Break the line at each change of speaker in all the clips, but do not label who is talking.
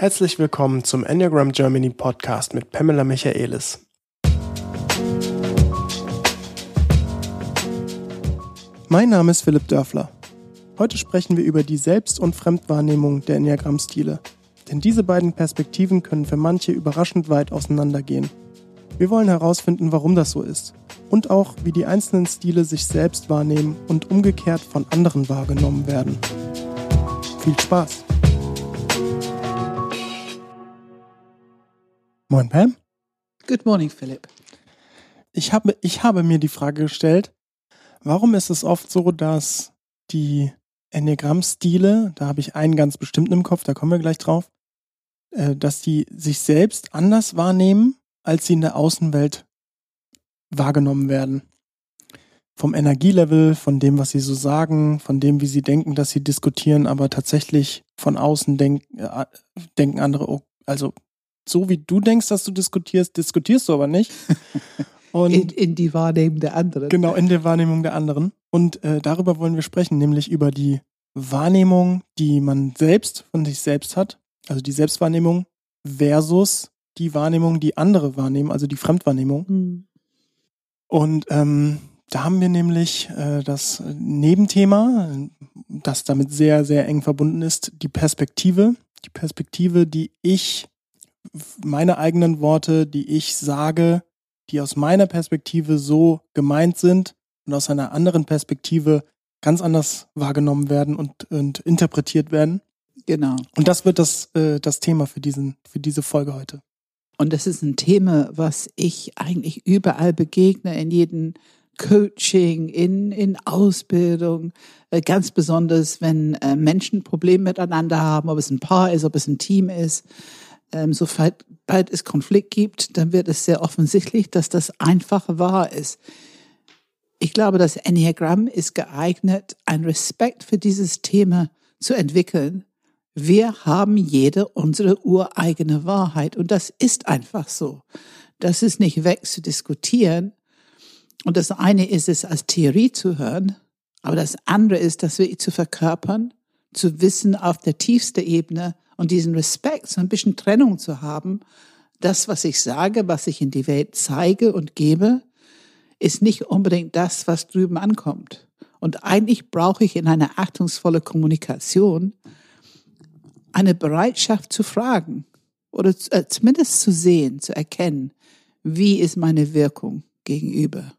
Herzlich willkommen zum Enneagram Germany Podcast mit Pamela Michaelis. Mein Name ist Philipp Dörfler. Heute sprechen wir über die Selbst- und Fremdwahrnehmung der Enneagramm-Stile. Denn diese beiden Perspektiven können für manche überraschend weit auseinandergehen. Wir wollen herausfinden, warum das so ist. Und auch, wie die einzelnen Stile sich selbst wahrnehmen und umgekehrt von anderen wahrgenommen werden. Viel Spaß! Moin, Pam.
Good morning, Philipp.
Ich habe, ich habe mir die Frage gestellt, warum ist es oft so, dass die Enneagramm-Stile, da habe ich einen ganz bestimmten im Kopf, da kommen wir gleich drauf, äh, dass die sich selbst anders wahrnehmen, als sie in der Außenwelt wahrgenommen werden. Vom Energielevel, von dem, was sie so sagen, von dem, wie sie denken, dass sie diskutieren, aber tatsächlich von außen denk, äh, denken andere, oh, also so wie du denkst, dass du diskutierst, diskutierst du aber nicht.
Und in, in die Wahrnehmung der anderen.
Genau, in der Wahrnehmung der anderen. Und äh, darüber wollen wir sprechen, nämlich über die Wahrnehmung, die man selbst von sich selbst hat, also die Selbstwahrnehmung versus die Wahrnehmung, die andere wahrnehmen, also die Fremdwahrnehmung. Mhm. Und ähm, da haben wir nämlich äh, das Nebenthema, das damit sehr, sehr eng verbunden ist, die Perspektive. Die Perspektive, die ich meine eigenen Worte, die ich sage, die aus meiner Perspektive so gemeint sind und aus einer anderen Perspektive ganz anders wahrgenommen werden und, und interpretiert werden.
Genau.
Und das wird das, äh, das Thema für, diesen, für diese Folge heute.
Und das ist ein Thema, was ich eigentlich überall begegne, in jedem Coaching, in, in Ausbildung, äh, ganz besonders, wenn äh, Menschen Probleme miteinander haben, ob es ein Paar ist, ob es ein Team ist ähm, sobald es Konflikt gibt, dann wird es sehr offensichtlich, dass das einfach wahr ist. Ich glaube, das Enneagramm ist geeignet, einen Respekt für dieses Thema zu entwickeln. Wir haben jede unsere ureigene Wahrheit und das ist einfach so. Das ist nicht weg zu diskutieren. Und das eine ist es als Theorie zu hören, aber das andere ist, das wirklich zu verkörpern, zu wissen auf der tiefsten Ebene, und diesen Respekt, so ein bisschen Trennung zu haben, das, was ich sage, was ich in die Welt zeige und gebe, ist nicht unbedingt das, was drüben ankommt. Und eigentlich brauche ich in einer achtungsvollen Kommunikation eine Bereitschaft zu fragen oder äh, zumindest zu sehen, zu erkennen, wie ist meine Wirkung gegenüber?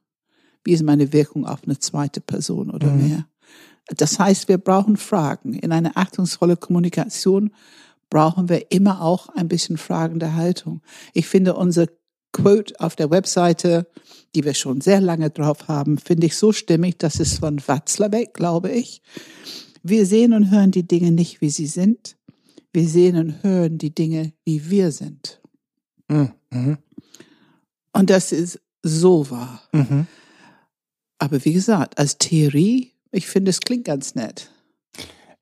Wie ist meine Wirkung auf eine zweite Person oder mhm. mehr? Das heißt, wir brauchen Fragen. In einer achtungsvollen Kommunikation brauchen wir immer auch ein bisschen fragende Haltung. Ich finde unser Quote auf der Webseite, die wir schon sehr lange drauf haben, finde ich so stimmig, das ist von Watzlawick, glaube ich. Wir sehen und hören die Dinge nicht, wie sie sind. Wir sehen und hören die Dinge, wie wir sind. Mhm. Und das ist so wahr. Mhm. Aber wie gesagt, als Theorie, ich finde, es klingt ganz nett.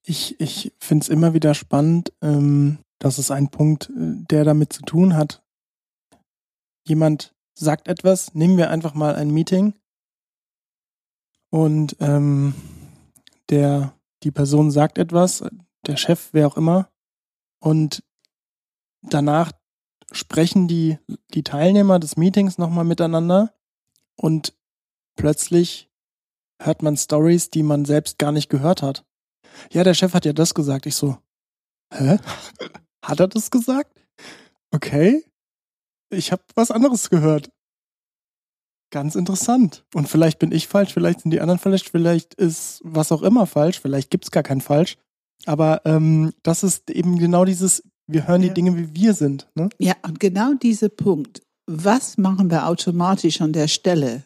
Ich, ich finde es immer wieder spannend, ähm, dass es ein Punkt, äh, der damit zu tun hat. Jemand sagt etwas, nehmen wir einfach mal ein Meeting. Und ähm, der, die Person sagt etwas, der Chef, wer auch immer, und danach sprechen die, die Teilnehmer des Meetings nochmal miteinander. Und plötzlich hört man Stories, die man selbst gar nicht gehört hat ja, der Chef hat ja das gesagt. Ich so, hä? Hat er das gesagt? Okay. Ich habe was anderes gehört. Ganz interessant. Und vielleicht bin ich falsch, vielleicht sind die anderen falsch, vielleicht ist was auch immer falsch, vielleicht gibt's gar kein falsch. Aber ähm, das ist eben genau dieses, wir hören die Dinge, wie wir sind. Ne?
Ja, und genau dieser Punkt. Was machen wir automatisch an der Stelle?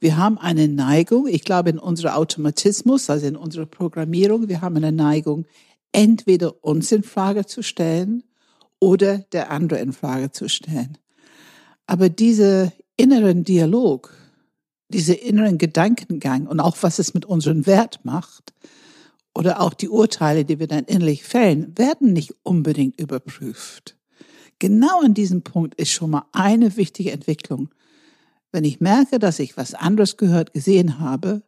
Wir haben eine Neigung, ich glaube in unserem Automatismus, also in unserer Programmierung, wir haben eine Neigung, entweder uns in Frage zu stellen oder der andere in Frage zu stellen. Aber dieser inneren Dialog, dieser inneren Gedankengang und auch was es mit unserem Wert macht oder auch die Urteile, die wir dann innerlich fällen, werden nicht unbedingt überprüft. Genau an diesem Punkt ist schon mal eine wichtige Entwicklung. Wenn ich merke, dass ich was anderes gehört, gesehen habe,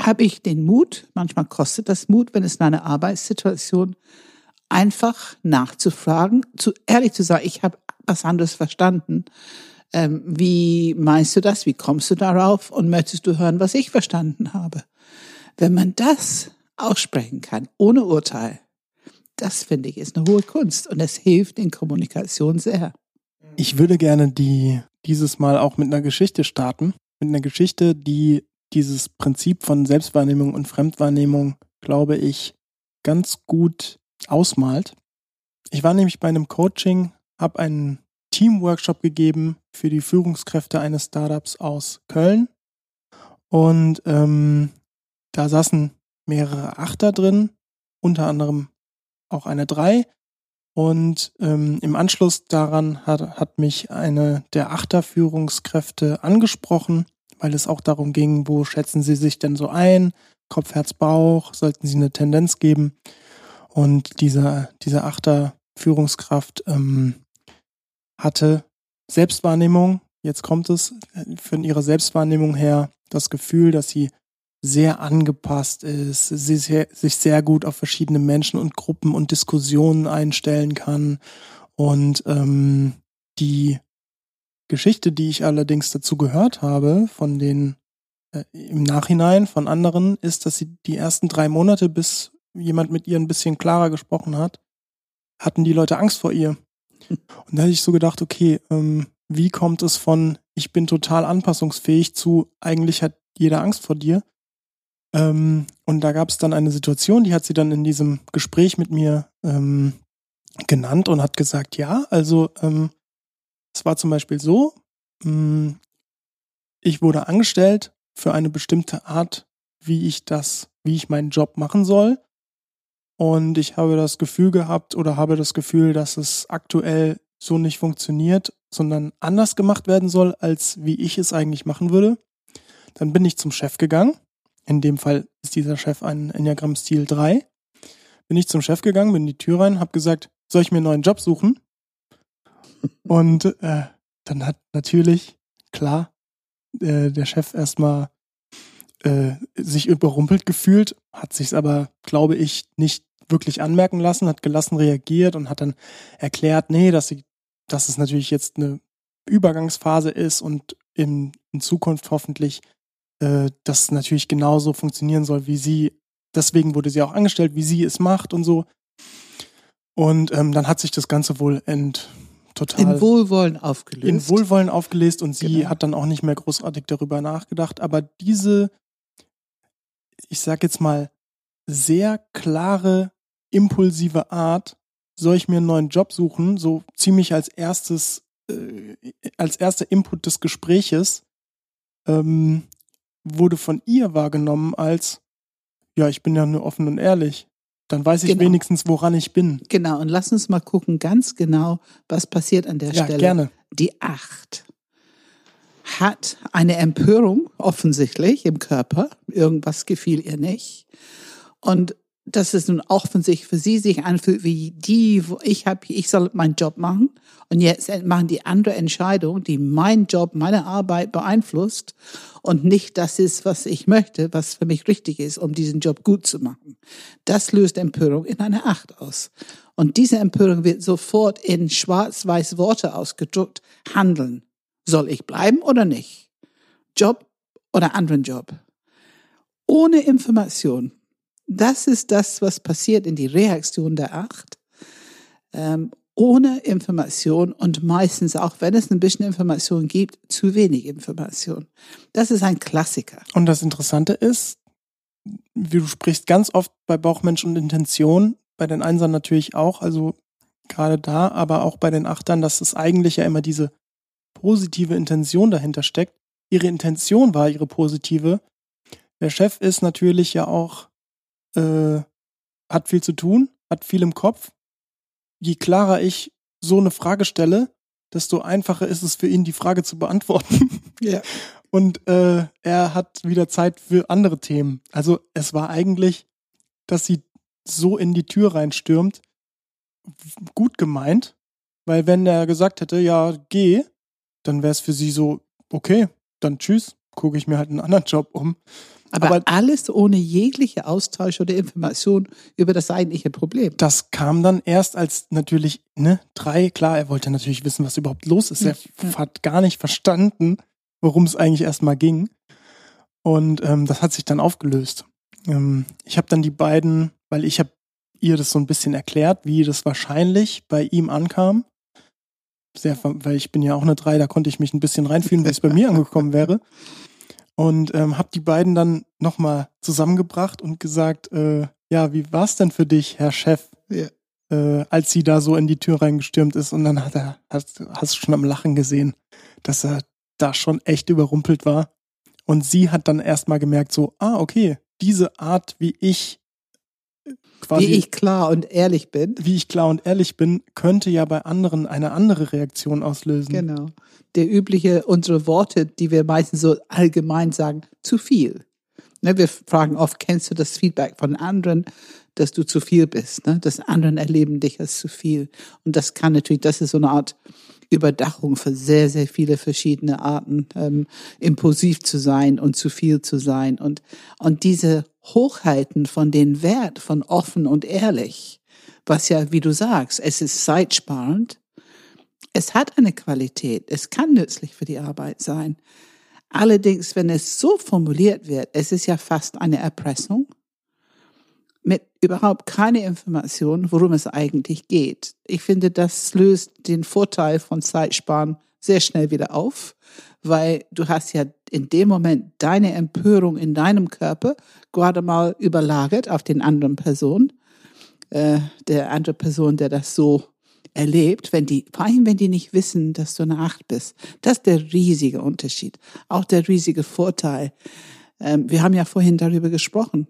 habe ich den Mut, manchmal kostet das Mut, wenn es in einer Arbeitssituation einfach nachzufragen, zu ehrlich zu sagen, ich habe was anderes verstanden. Ähm, wie meinst du das? Wie kommst du darauf? Und möchtest du hören, was ich verstanden habe? Wenn man das aussprechen kann, ohne Urteil, das finde ich ist eine hohe Kunst und es hilft in Kommunikation sehr.
Ich würde gerne die dieses Mal auch mit einer Geschichte starten. Mit einer Geschichte, die dieses Prinzip von Selbstwahrnehmung und Fremdwahrnehmung, glaube ich, ganz gut ausmalt. Ich war nämlich bei einem Coaching, habe einen Teamworkshop gegeben für die Führungskräfte eines Startups aus Köln. Und ähm, da saßen mehrere Achter drin, unter anderem auch eine Drei. Und ähm, im Anschluss daran hat, hat mich eine der Achterführungskräfte angesprochen, weil es auch darum ging, wo schätzen Sie sich denn so ein? Kopf, Herz, Bauch, sollten Sie eine Tendenz geben? Und dieser, diese Achterführungskraft ähm, hatte Selbstwahrnehmung, jetzt kommt es, von ihrer Selbstwahrnehmung her das Gefühl, dass sie sehr angepasst ist, sie sehr, sich sehr gut auf verschiedene Menschen und Gruppen und Diskussionen einstellen kann. Und ähm, die Geschichte, die ich allerdings dazu gehört habe, von den äh, im Nachhinein von anderen, ist, dass sie die ersten drei Monate, bis jemand mit ihr ein bisschen klarer gesprochen hat, hatten die Leute Angst vor ihr. Und da hätte ich so gedacht, okay, ähm, wie kommt es von ich bin total anpassungsfähig zu eigentlich hat jeder Angst vor dir? Ähm, und da gab es dann eine Situation, die hat sie dann in diesem Gespräch mit mir ähm, genannt und hat gesagt, ja, also ähm, es war zum Beispiel so, mh, mm, ich wurde angestellt für eine bestimmte Art, wie ich das, wie ich meinen Job machen soll. Und ich habe das Gefühl gehabt oder habe das Gefühl, dass es aktuell so nicht funktioniert, sondern anders gemacht werden soll, als wie ich es eigentlich machen würde. Dann bin ich zum Chef gegangen in dem Fall ist dieser Chef ein Enneagramm-Stil 3. Bin ich zum Chef gegangen, bin in die Tür rein, habe gesagt, soll ich mir einen neuen Job suchen? Und äh, dann hat natürlich, klar, äh, der Chef erstmal äh, sich überrumpelt gefühlt, hat sich aber, glaube ich, nicht wirklich anmerken lassen, hat gelassen reagiert und hat dann erklärt, nee, dass sie, dass es natürlich jetzt eine Übergangsphase ist und in, in Zukunft hoffentlich äh, das natürlich genauso funktionieren soll, wie sie, deswegen wurde sie auch angestellt, wie sie es macht und so. Und ähm, dann hat sich das Ganze wohl ent, total
in Wohlwollen aufgelöst.
In Wohlwollen aufgelöst und sie genau. hat dann auch nicht mehr großartig darüber nachgedacht. Aber diese, ich sag jetzt mal, sehr klare, impulsive Art, soll ich mir einen neuen Job suchen, so ziemlich als erstes, äh, als erster Input des Gespräches, ähm, wurde von ihr wahrgenommen als, ja, ich bin ja nur offen und ehrlich. Dann weiß ich genau. wenigstens, woran ich bin.
Genau, und lass uns mal gucken, ganz genau, was passiert an der
ja,
Stelle.
Gerne.
Die Acht hat eine Empörung offensichtlich im Körper. Irgendwas gefiel ihr nicht. Und dass es nun auch von sich für sie sich anfühlt wie die, wo ich habe, ich soll meinen Job machen und jetzt machen die andere Entscheidung, die meinen Job, meine Arbeit beeinflusst und nicht das ist, was ich möchte, was für mich richtig ist, um diesen Job gut zu machen. Das löst Empörung in eine Acht aus. Und diese Empörung wird sofort in schwarz-weiß Worte ausgedruckt. Handeln. Soll ich bleiben oder nicht? Job oder anderen Job? Ohne Information das ist das, was passiert in die Reaktion der Acht. Ähm, ohne Information und meistens auch, wenn es ein bisschen Information gibt, zu wenig Information. Das ist ein Klassiker.
Und das Interessante ist, wie du sprichst ganz oft bei Bauchmensch und Intention, bei den Einsern natürlich auch, also gerade da, aber auch bei den Achtern, dass es eigentlich ja immer diese positive Intention dahinter steckt. Ihre Intention war ihre positive. Der Chef ist natürlich ja auch äh, hat viel zu tun, hat viel im Kopf. Je klarer ich so eine Frage stelle, desto einfacher ist es für ihn, die Frage zu beantworten.
Ja.
Und äh, er hat wieder Zeit für andere Themen. Also es war eigentlich, dass sie so in die Tür reinstürmt, gut gemeint, weil wenn er gesagt hätte, ja, geh, dann wäre es für sie so, okay, dann tschüss, gucke ich mir halt einen anderen Job um.
Aber,
Aber-
alles ohne jegliche Austausch oder Information über das eigentliche Problem.
Das kam dann erst als natürlich, ne, drei, klar, er wollte natürlich wissen, was überhaupt los ist. Er
Ja.
hat gar nicht verstanden, worum es eigentlich erstmal ging. Und ähm, das hat sich dann aufgelöst. Ähm, ich habe dann die beiden, weil ich habe ihr das so ein bisschen erklärt, wie das wahrscheinlich bei ihm ankam. Sehr, weil ich bin ja auch eine drei, da konnte ich mich ein bisschen reinfühlen, wie es bei mir angekommen wäre. Und ähm, habe die beiden dann nochmal zusammengebracht und gesagt, äh, ja, wie war's denn für dich, Herr Chef,
Ja.
äh, als sie da so in die Tür reingestürmt ist und dann hat er, hast, hast du schon am Lachen gesehen, dass er da schon echt überrumpelt war. Und sie hat dann erstmal gemerkt, so, ah, okay, diese Art, wie ich quasi,
Wie ich klar und ehrlich bin.
wie ich klar und ehrlich bin, könnte ja bei anderen eine andere Reaktion auslösen.
Genau. Der übliche, unsere Worte, die wir meistens so allgemein sagen, zu viel. Ne, wir fragen oft, kennst du das Feedback von anderen, dass du zu viel bist? Ne? Dass anderen erleben dich als zu viel. Und das kann natürlich, das ist so eine Art Überdachung für sehr, sehr viele verschiedene Arten, ähm, impulsiv zu sein und zu viel zu sein. Und, und diese Hochhalten von den Wert von offen und ehrlich, was ja, wie du sagst, es ist zeitsparend, es hat eine Qualität, es kann nützlich für die Arbeit sein. Allerdings, wenn es so formuliert wird, es ist ja fast eine Erpressung mit überhaupt keine Information, worum es eigentlich geht. Ich finde, das löst den Vorteil von Zeitsparen sehr schnell wieder auf, weil du hast ja in dem Moment deine Empörung in deinem Körper gerade mal überlagert auf den anderen Person, äh, der andere Person, der das so erlebt, wenn die, vor allem wenn die nicht wissen, dass du eine Acht bist. Das ist der riesige Unterschied. Auch der riesige Vorteil. Ähm, wir haben ja vorhin darüber gesprochen.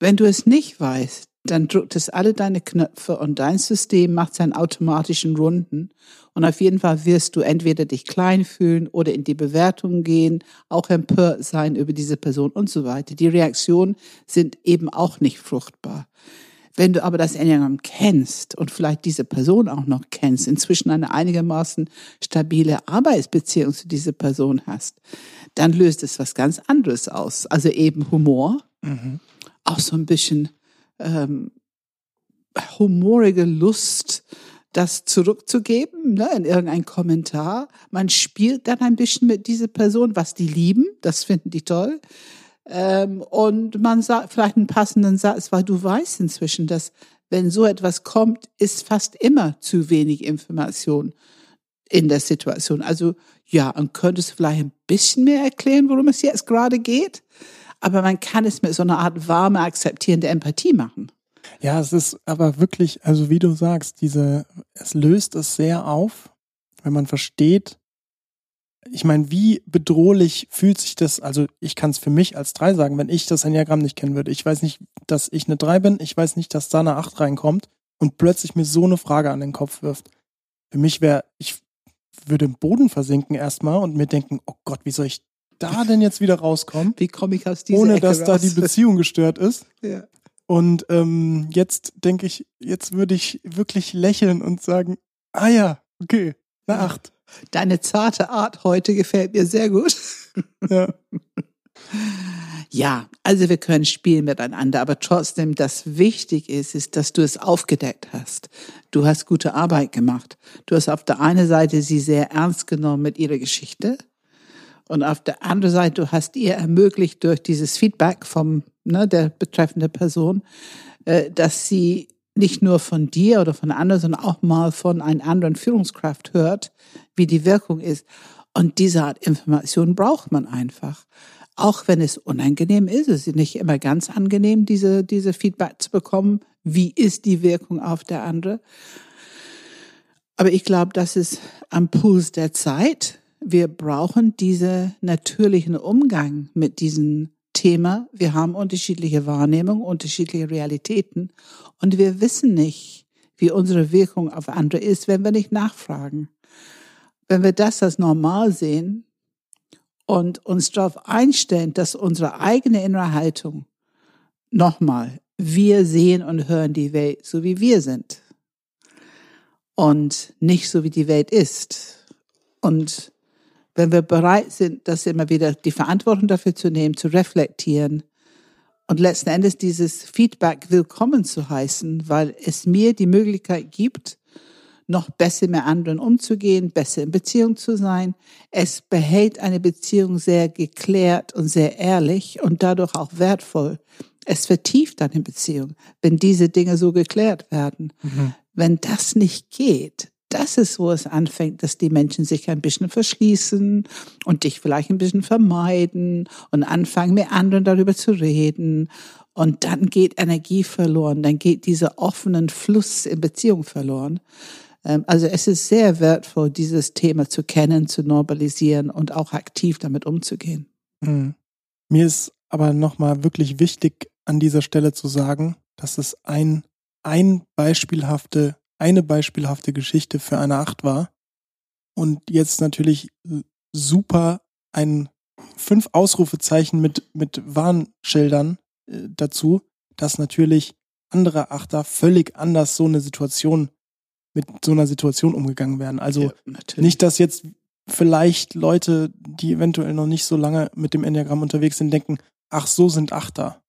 Wenn du es nicht weißt, dann drückt es alle deine Knöpfe und dein System macht seinen automatischen Runden. Und auf jeden Fall wirst du entweder dich klein fühlen oder in die Bewertung gehen, auch empört sein über diese Person und so weiter. Die Reaktionen sind eben auch nicht fruchtbar. Wenn du aber das Enneagramm kennst und vielleicht diese Person auch noch kennst, inzwischen eine einigermaßen stabile Arbeitsbeziehung zu dieser Person hast, dann löst es was ganz anderes aus. Also eben Humor,
Mhm.
auch so ein bisschen ähm, humorige Lust, das zurückzugeben, ne, in irgendein Kommentar. Man spielt dann ein bisschen mit dieser Person, was die lieben, das finden die toll. Ähm, und man sagt vielleicht einen passenden Satz, weil du weißt inzwischen, dass wenn so etwas kommt, ist fast immer zu wenig Information in der Situation. Also ja, und könntest du vielleicht ein bisschen mehr erklären, worum es jetzt gerade geht? Aber man kann es mit so einer Art warme, akzeptierende Empathie machen.
Ja, es ist aber wirklich, also wie du sagst, diese, es löst es sehr auf, wenn man versteht, ich meine, wie bedrohlich fühlt sich das, also ich kann es für mich als drei sagen, wenn ich das Enneagramm nicht kennen würde. Ich weiß nicht, dass ich eine drei bin, ich weiß nicht, dass da eine acht reinkommt und plötzlich mir so eine Frage an den Kopf wirft. Für mich wäre, ich würde im Boden versinken erstmal und mir denken, oh Gott, wie soll ich da denn jetzt wieder rauskommen,
Wie komme ich aus dieser
ohne
Ecke
dass da
raus?
die Beziehung gestört ist?
ja.
Und ähm, jetzt denke ich, jetzt würde ich wirklich lächeln und sagen, ah ja, okay, eine Acht.
Deine zarte Art heute gefällt mir sehr gut.
Ja.
Ja, also wir können spielen miteinander, aber trotzdem, das wichtig ist, ist, dass du es aufgedeckt hast. Du hast gute Arbeit gemacht. Du hast auf der einen Seite sie sehr ernst genommen mit ihrer Geschichte und auf der anderen Seite, du hast ihr ermöglicht durch dieses Feedback vom ne, der betreffenden Person, äh, dass sie nicht nur von dir oder von anderen, sondern auch mal von einer anderen Führungskraft hört, wie die Wirkung ist. Und diese Art Information braucht man einfach. Auch wenn es unangenehm ist, es ist nicht immer ganz angenehm, diese, diese Feedback zu bekommen. Wie ist die Wirkung auf der andere? Aber ich glaube, das ist am Puls der Zeit. Wir brauchen diesen natürlichen Umgang mit diesem Thema. Wir haben unterschiedliche Wahrnehmungen, unterschiedliche Realitäten und wir wissen nicht, wie unsere Wirkung auf andere ist, wenn wir nicht nachfragen. Wenn wir das als normal sehen und uns darauf einstellen, dass unsere eigene innere Haltung, nochmal, wir sehen und hören die Welt so, wie wir sind und nicht so, wie die Welt ist. Und wenn wir bereit sind, das immer wieder die Verantwortung dafür zu nehmen, zu reflektieren und letzten Endes dieses Feedback willkommen zu heißen, weil es mir die Möglichkeit gibt, noch besser mit anderen umzugehen, besser in Beziehung zu sein. Es behält eine Beziehung sehr geklärt und sehr ehrlich und dadurch auch wertvoll. Es vertieft eine Beziehung, wenn diese Dinge so geklärt werden. Mhm. Wenn das nicht geht, das ist, wo es anfängt, dass die Menschen sich ein bisschen verschließen und dich vielleicht ein bisschen vermeiden und anfangen, mit anderen darüber zu reden. Und dann geht Energie verloren, dann geht dieser offenen Fluss in Beziehung verloren. Ähm, also es ist sehr wertvoll, dieses Thema zu kennen, zu normalisieren und auch aktiv damit umzugehen.
Mhm. Mir ist aber nochmal wirklich wichtig, an dieser Stelle zu sagen, dass es ein, ein beispielhafte eine beispielhafte Geschichte für eine Acht war. Und jetzt natürlich super ein fünf Ausrufezeichen mit, mit Warnschildern äh, dazu, dass natürlich andere Achter völlig anders so eine Situation mit so einer Situation umgegangen werden. Also ja, nicht, dass jetzt vielleicht Leute, die eventuell noch nicht so lange mit dem Enneagramm unterwegs sind, denken, ach, so sind Achter.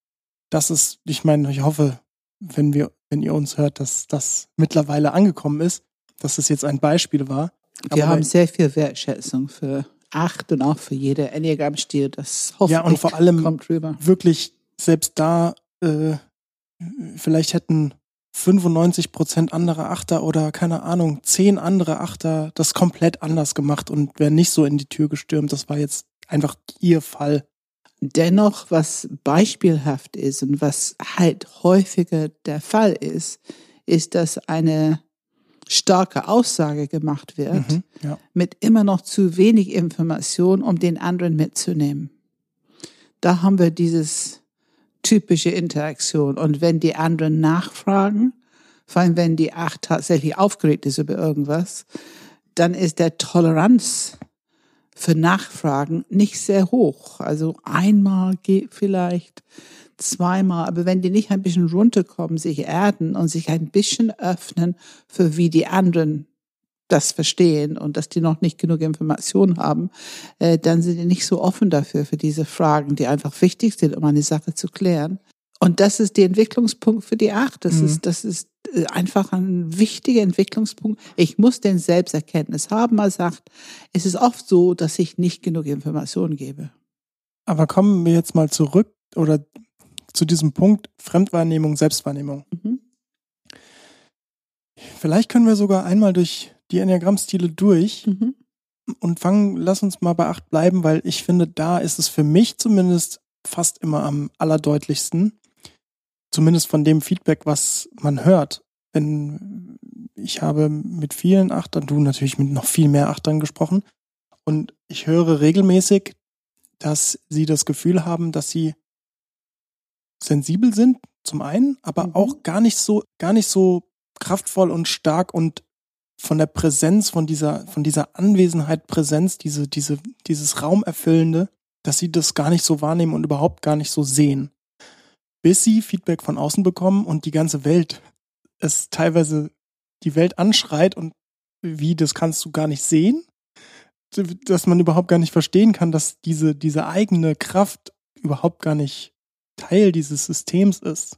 Das ist, ich meine, ich hoffe, wenn wir, wenn ihr uns hört, dass das mittlerweile angekommen ist, dass das jetzt ein Beispiel war.
Wir Aber haben sehr viel Wertschätzung für acht und auch für jede Enneagramm-Stil. Das hoffentlich
ja, und vor allem kommt rüber. Wirklich selbst da, äh, vielleicht hätten 95 Prozent andere Achter oder keine Ahnung, zehn andere Achter das komplett anders gemacht und wären nicht so in die Tür gestürmt. Das war jetzt einfach ihr Fall.
Dennoch, was beispielhaft ist und was halt häufiger der Fall ist, ist, dass eine starke Aussage gemacht wird mhm, ja. mit immer noch zu wenig Information, um den anderen mitzunehmen. Da haben wir dieses typische Interaktion. Und wenn die anderen nachfragen, vor allem wenn die Acht tatsächlich aufgeregt ist über irgendwas, dann ist der Toleranz für Nachfragen nicht sehr hoch. Also einmal geht vielleicht, zweimal, aber wenn die nicht ein bisschen runterkommen, sich erden und sich ein bisschen öffnen für wie die anderen das verstehen und dass die noch nicht genug Informationen haben, äh, dann sind die nicht so offen dafür, für diese Fragen, die einfach wichtig sind, um eine Sache zu klären. Und das ist der Entwicklungspunkt für die Acht. Das mhm. ist, das ist äh, einfach ein wichtiger Entwicklungspunkt. Ich muss den Selbsterkenntnis haben. Man sagt, es ist oft so, dass ich nicht genug Informationen gebe.
Aber kommen wir jetzt mal zurück oder zu diesem Punkt Fremdwahrnehmung, Selbstwahrnehmung. Mhm. Vielleicht können wir sogar einmal durch die Enneagrammstile durch mhm. und fangen, lass uns mal bei acht bleiben, weil ich finde, da ist es für mich zumindest fast immer am allerdeutlichsten zumindest von dem Feedback, was man hört. Wenn ich habe mit vielen Achtern, du natürlich mit noch viel mehr Achtern gesprochen, und ich höre regelmäßig, dass sie das Gefühl haben, dass sie sensibel sind, zum einen, aber mhm. auch gar nicht so, gar nicht so kraftvoll und stark und von der Präsenz, von dieser, von dieser Anwesenheit, Präsenz, diese, diese, dieses Raumerfüllende, dass sie das gar nicht so wahrnehmen und überhaupt gar nicht so sehen bis sie Feedback von außen bekommen und die ganze Welt es teilweise die Welt anschreit und wie, das kannst du gar nicht sehen, dass man überhaupt gar nicht verstehen kann, dass diese, diese eigene Kraft überhaupt gar nicht Teil dieses Systems ist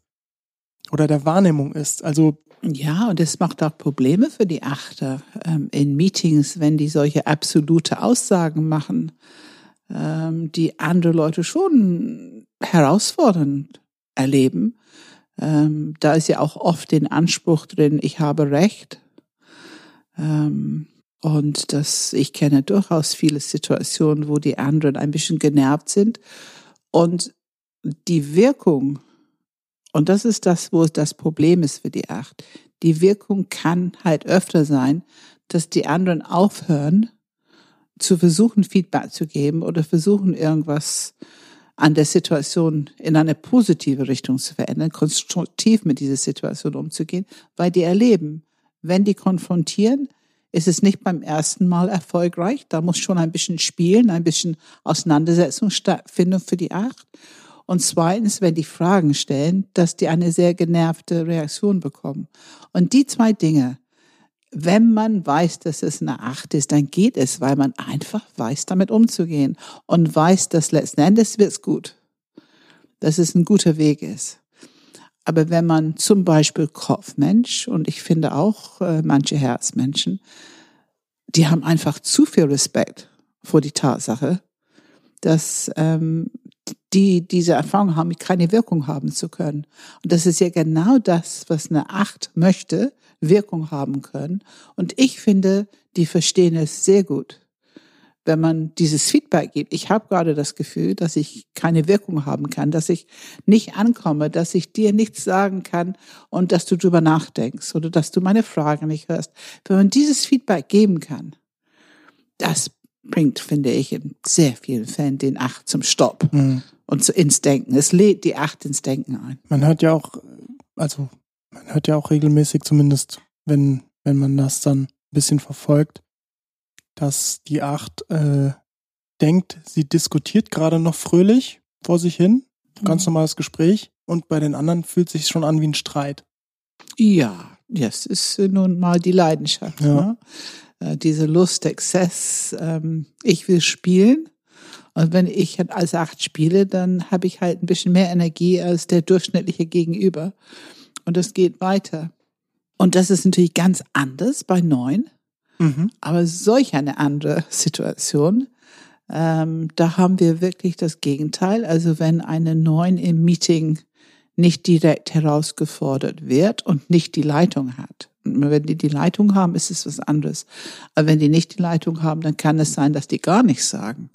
oder der Wahrnehmung ist. Also
ja, und es macht auch Probleme für die Achter ähm, in Meetings, wenn die solche absolute Aussagen machen, ähm, die andere Leute schon herausfordern erleben. Ähm, da ist ja auch oft den Anspruch drin, ich habe Recht. Ähm, und das, ich kenne durchaus viele Situationen, wo die anderen ein bisschen genervt sind. Und die Wirkung, und das ist das, wo das Problem ist für die Acht, die Wirkung kann halt öfter sein, dass die anderen aufhören, zu versuchen, Feedback zu geben oder versuchen, irgendwas an der Situation in eine positive Richtung zu verändern, konstruktiv mit dieser Situation umzugehen, weil die erleben, wenn die konfrontieren, ist es nicht beim ersten Mal erfolgreich. Da muss schon ein bisschen Spielen, ein bisschen Auseinandersetzung stattfinden für die Acht. Und zweitens, wenn die Fragen stellen, dass die eine sehr genervte Reaktion bekommen. Und die zwei Dinge wenn man weiß, dass es eine Acht ist, dann geht es, weil man einfach weiß, damit umzugehen und weiß, dass letzten Endes wird's gut. Dass es ein guter Weg ist. Aber wenn man zum Beispiel Kopfmensch und ich finde auch äh, manche Herzmenschen, die haben einfach zu viel Respekt vor die Tatsache, dass ähm, die diese Erfahrung haben, keine Wirkung haben zu können. Und das ist ja genau das, was eine Acht möchte, Wirkung haben können. Und ich finde, die verstehen es sehr gut, wenn man dieses Feedback gibt. Ich habe gerade das Gefühl, dass ich keine Wirkung haben kann, dass ich nicht ankomme, dass ich dir nichts sagen kann und dass du drüber nachdenkst oder dass du meine Fragen nicht hörst. Wenn man dieses Feedback geben kann, das bringt, finde ich, in sehr vielen Fällen den Acht zum Stopp mhm. und ins Denken. Es lädt die Acht ins Denken ein.
Man hört ja auch, also man hört ja auch regelmäßig, zumindest wenn, wenn man das dann ein bisschen verfolgt, dass die Acht äh, denkt, sie diskutiert gerade noch fröhlich vor sich hin, ganz mhm. normales Gespräch, und bei den anderen fühlt sich schon an wie ein Streit.
Ja, das ist nun mal die Leidenschaft. Ja. Ne? Äh, diese Lust, Exzess, ähm, ich will spielen. Und wenn ich als Acht spiele, dann habe ich halt ein bisschen mehr Energie als der durchschnittliche Gegenüber. Und das geht weiter. Und das ist natürlich ganz anders bei neun. Mhm. Aber solch eine andere Situation, ähm, da haben wir wirklich das Gegenteil. Also wenn eine neun im Meeting nicht direkt herausgefordert wird und nicht die Leitung hat, wenn die die Leitung haben, ist es was anderes. Aber wenn die nicht die Leitung haben, dann kann es sein, dass die gar nichts sagen.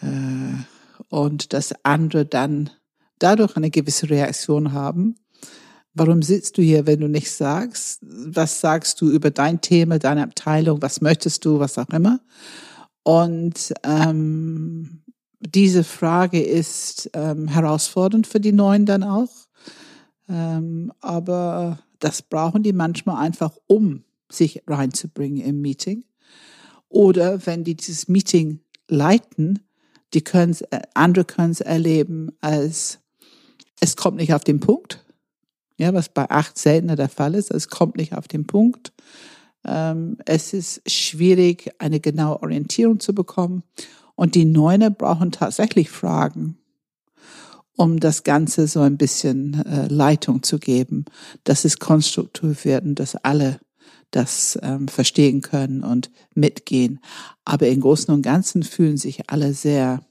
Äh, und dass andere dann dadurch eine gewisse Reaktion haben. Warum sitzt du hier, wenn du nichts sagst? Was sagst du über dein Thema, deine Abteilung? Was möchtest du, was auch immer? Und ähm, diese Frage ist ähm, herausfordernd für die Neuen dann auch. Ähm, aber das brauchen die manchmal einfach, um sich reinzubringen im Meeting. Oder wenn die dieses Meeting leiten, die können äh, andere können es erleben als es kommt nicht auf den Punkt. Ja, was bei acht seltener der Fall ist. Es kommt nicht auf den Punkt. Ähm, es ist schwierig, eine genaue Orientierung zu bekommen. Und die Neuner brauchen tatsächlich Fragen um das Ganze so ein bisschen äh, Leitung zu geben, dass es konstruktiv wird und dass alle das ähm, verstehen können und mitgehen. Aber im Großen und Ganzen fühlen sich alle sehr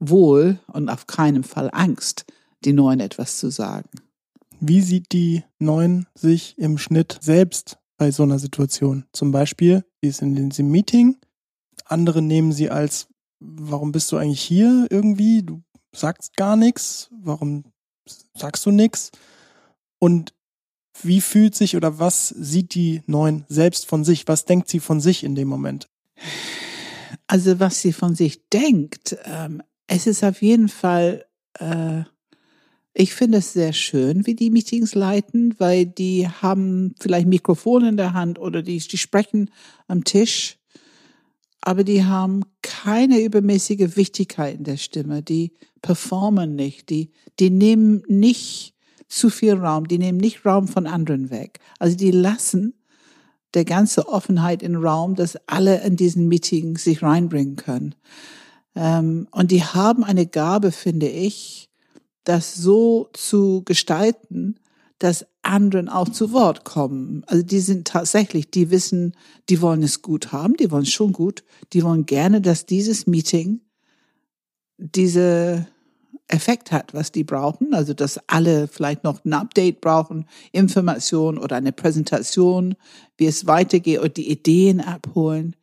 wohl und auf keinen Fall Angst, die Neuen etwas zu sagen.
Wie sieht die Neuen sich im Schnitt selbst bei so einer Situation? Zum Beispiel, sie ist in diesem Meeting, andere nehmen sie als, warum bist du eigentlich hier irgendwie? Du sagst gar nichts? Warum sagst du nichts? Und wie fühlt sich oder was sieht die Neun selbst von sich? Was denkt sie von sich in dem Moment?
Also was sie von sich denkt, ähm, es ist auf jeden Fall, äh, ich finde es sehr schön, wie die Meetings leiten, weil die haben vielleicht Mikrofon in der Hand oder die, die sprechen am Tisch aber die haben keine übermäßige Wichtigkeit in der Stimme. Die performen nicht. Die, die nehmen nicht zu viel Raum. Die nehmen nicht Raum von anderen weg. Also die lassen der ganze Offenheit in Raum, dass alle in diesen Meeting sich reinbringen können. Ähm, und die haben eine Gabe, finde ich, das so zu gestalten, dass anderen auch zu Wort kommen. Also die sind tatsächlich, die wissen, die wollen es gut haben, die wollen es schon gut, die wollen gerne, dass dieses Meeting diese Effekt hat, was die brauchen. Also dass alle vielleicht noch ein Update brauchen, Information oder eine Präsentation, wie es weitergeht und die Ideen abholen.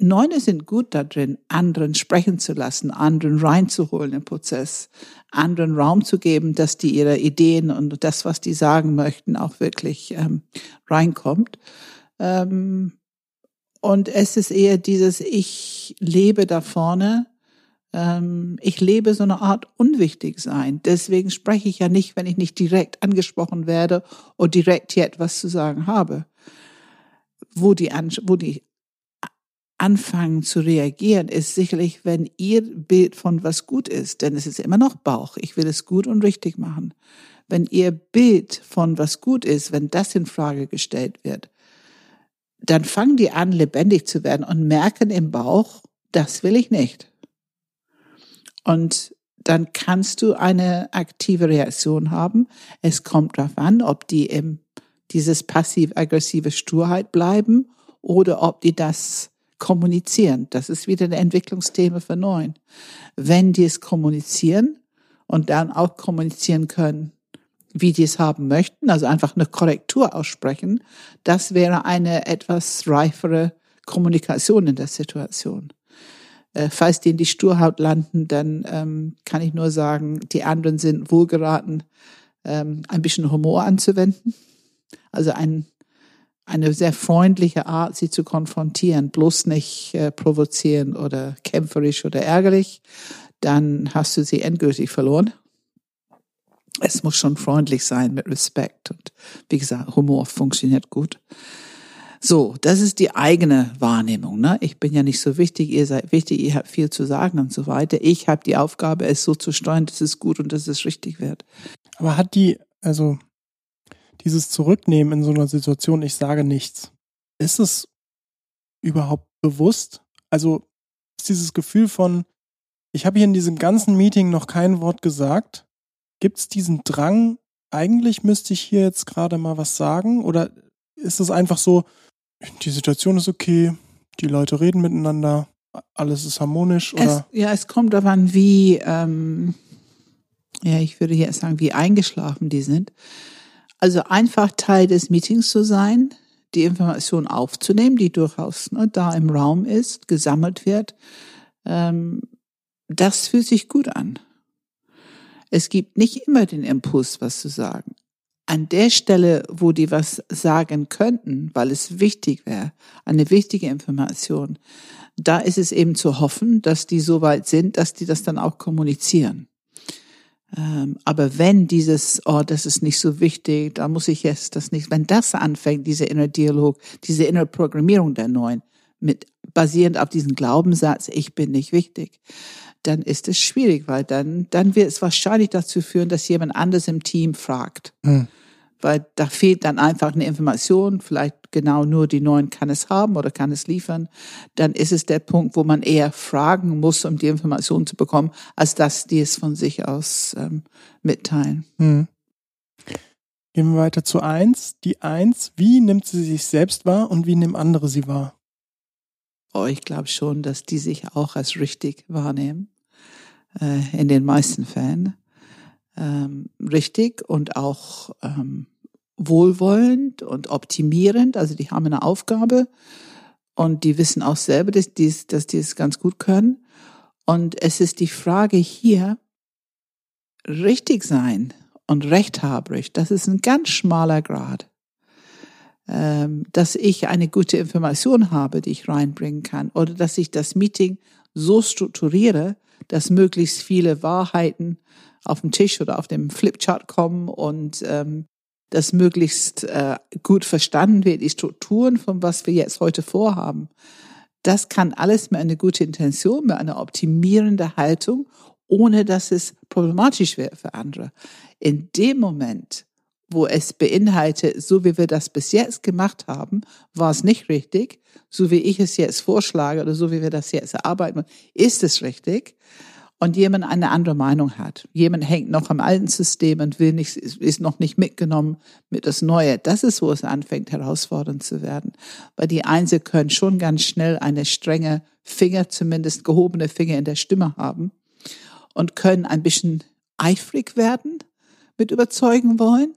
Neune sind gut da drin, anderen sprechen zu lassen, anderen reinzuholen im Prozess, anderen Raum zu geben, dass die ihre Ideen und das, was die sagen möchten, auch wirklich ähm, reinkommt. Ähm, und es ist eher dieses, ich lebe da vorne, ähm, ich lebe so eine Art unwichtig sein. Deswegen spreche ich ja nicht, wenn ich nicht direkt angesprochen werde oder direkt hier etwas zu sagen habe. Wo die, wo die anfangen zu reagieren, ist sicherlich, wenn ihr Bild von was gut ist, denn es ist immer noch Bauch. Ich will es gut und richtig machen. Wenn ihr Bild von was gut ist, wenn das in Frage gestellt wird, dann fangen die an, lebendig zu werden und merken im Bauch, das will ich nicht. Und dann kannst du eine aktive Reaktion haben. Es kommt darauf an, ob die im dieses passiv-aggressive Sturheit bleiben oder ob die das kommunizieren. Das ist wieder ein Entwicklungsthema für neun. Wenn die es kommunizieren und dann auch kommunizieren können, wie die es haben möchten, also einfach eine Korrektur aussprechen, das wäre eine etwas reifere Kommunikation in der Situation. Äh, falls die in die Sturhaut landen, dann ähm, kann ich nur sagen, die anderen sind wohlgeraten, ähm, ein bisschen Humor anzuwenden. Also ein, eine sehr freundliche Art, sie zu konfrontieren, bloß nicht äh, provozieren oder kämpferisch oder ärgerlich, dann hast du sie endgültig verloren es muss schon freundlich sein mit Respekt. Und wie gesagt, Humor funktioniert gut. So, das ist die eigene Wahrnehmung. Ne? Ich bin ja nicht so wichtig, ihr seid wichtig, ihr habt viel zu sagen und so weiter. Ich habe die Aufgabe, es so zu steuern, dass es gut und dass es richtig wird.
Aber hat die, also dieses Zurücknehmen in so einer Situation, ich sage nichts, ist es überhaupt bewusst? Also ist dieses Gefühl von, ich habe hier in diesem ganzen Meeting noch kein Wort gesagt Gibt es diesen Drang, eigentlich müsste ich hier jetzt gerade mal was sagen? Oder ist es einfach so, die Situation ist okay, die Leute reden miteinander, alles ist harmonisch? Oder?
Es, ja, es kommt darauf an, wie, ähm, ja, ich würde jetzt sagen, wie eingeschlafen die sind. Also einfach Teil des Meetings zu sein, die Information aufzunehmen, die durchaus ne, da im Raum ist, gesammelt wird, ähm, das fühlt sich gut an. Es gibt nicht immer den Impuls, was zu sagen. An der Stelle, wo die was sagen könnten, weil es wichtig wäre, eine wichtige Information, da ist es eben zu hoffen, dass die so weit sind, dass die das dann auch kommunizieren. Ähm, aber wenn dieses, oh, das ist nicht so wichtig, da muss ich jetzt das nicht, wenn das anfängt, dieser innere Dialog, diese innere Programmierung der Neuen, mit basierend auf diesem Glaubenssatz, ich bin nicht wichtig, dann ist es schwierig, weil dann, dann wird es wahrscheinlich dazu führen, dass jemand anders im Team fragt. Mhm. Weil da fehlt dann einfach eine Information, vielleicht genau nur die Neuen kann es haben oder kann es liefern. Dann ist es der Punkt, wo man eher fragen muss, um die Information zu bekommen, als dass die es von sich aus ähm, mitteilen. Mhm.
Gehen wir weiter zu eins. Die eins, wie nimmt sie sich selbst wahr und wie nehmen andere sie wahr?
Oh, ich glaube schon, dass die sich auch als richtig wahrnehmen, äh, in den meisten Fällen. Ähm, richtig und auch ähm, wohlwollend und optimierend. Also die haben eine Aufgabe und die wissen auch selber, dass die, dass die es ganz gut können. Und es ist die Frage hier, richtig sein und rechthaberig, das ist ein ganz schmaler Grad. Ähm, dass ich eine gute Information habe, die ich reinbringen kann, oder dass ich das Meeting so strukturiere, dass möglichst viele Wahrheiten auf dem Tisch oder auf dem Flipchart kommen und ähm, dass möglichst äh, gut verstanden wird, die Strukturen von was wir jetzt heute vorhaben. Das kann alles mit einer guten Intention, mit einer optimierenden Haltung, ohne dass es problematisch wird für andere. In dem Moment, wo es beinhaltet, so wie wir das bis jetzt gemacht haben, war es nicht richtig. So wie ich es jetzt vorschlage oder so wie wir das jetzt erarbeiten, ist es richtig. Und jemand eine andere Meinung hat. Jemand hängt noch am alten System und will nicht, ist noch nicht mitgenommen mit das Neue. Das ist, wo es anfängt, herausfordernd zu werden. Weil die Einzel können schon ganz schnell eine strenge Finger, zumindest gehobene Finger in der Stimme haben und können ein bisschen eifrig werden mit überzeugen wollen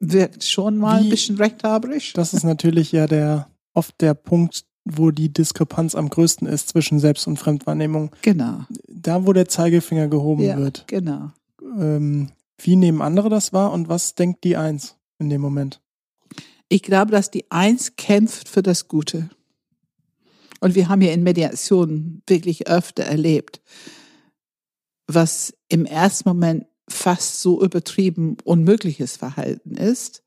wirkt schon mal Wie, ein bisschen rechthaberisch.
Das ist natürlich ja der oft der Punkt, wo die Diskrepanz am größten ist zwischen Selbst- und Fremdwahrnehmung.
Genau.
Da, wo der Zeigefinger gehoben
ja,
wird.
Genau.
Ähm, wie nehmen andere das wahr und was denkt die Eins in dem Moment?
Ich glaube, dass die Eins kämpft für das Gute. Und wir haben ja in Mediationen wirklich öfter erlebt, was im ersten Moment fast so übertrieben unmögliches Verhalten ist.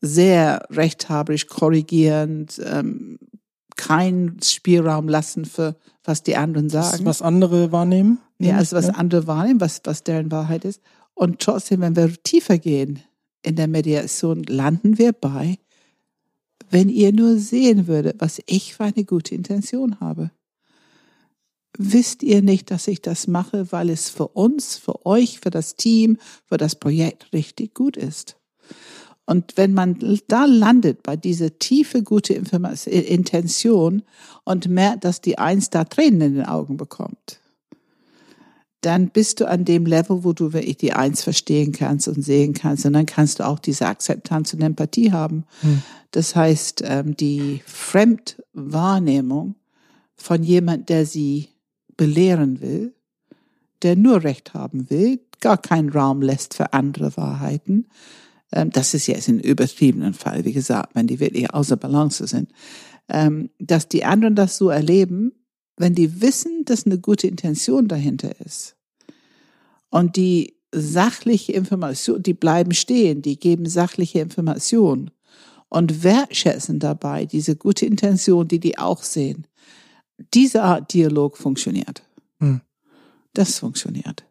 Sehr rechthaberisch, korrigierend, ähm, keinen Spielraum lassen für was die anderen sagen.
Was andere wahrnehmen?
Ja, also was ja. andere wahrnehmen, was, was deren Wahrheit ist. Und trotzdem, wenn wir tiefer gehen in der Mediation, landen wir bei, wenn ihr nur sehen würdet, was ich für eine gute Intention habe. Wisst ihr nicht, dass ich das mache, weil es für uns, für euch, für das Team, für das Projekt richtig gut ist? Und wenn man da landet bei dieser tiefe, gute Information, Intention und merkt, dass die Eins da Tränen in den Augen bekommt, dann bist du an dem Level, wo du wirklich die Eins verstehen kannst und sehen kannst. Und dann kannst du auch diese Akzeptanz und Empathie haben. Hm. Das heißt, ähm, die Fremdwahrnehmung von jemand, der sie belehren will, der nur Recht haben will, gar keinen Raum lässt für andere Wahrheiten. Ähm, das ist jetzt ein übertriebenen Fall, wie gesagt, wenn die wirklich außer Balance sind. Ähm, dass die anderen das so erleben, wenn die wissen, dass eine gute Intention dahinter ist und die sachliche Information, die bleiben stehen, die geben sachliche Information und wertschätzen dabei diese gute Intention, die die auch sehen. Diese Art Dialog funktioniert. Hm. Das funktioniert.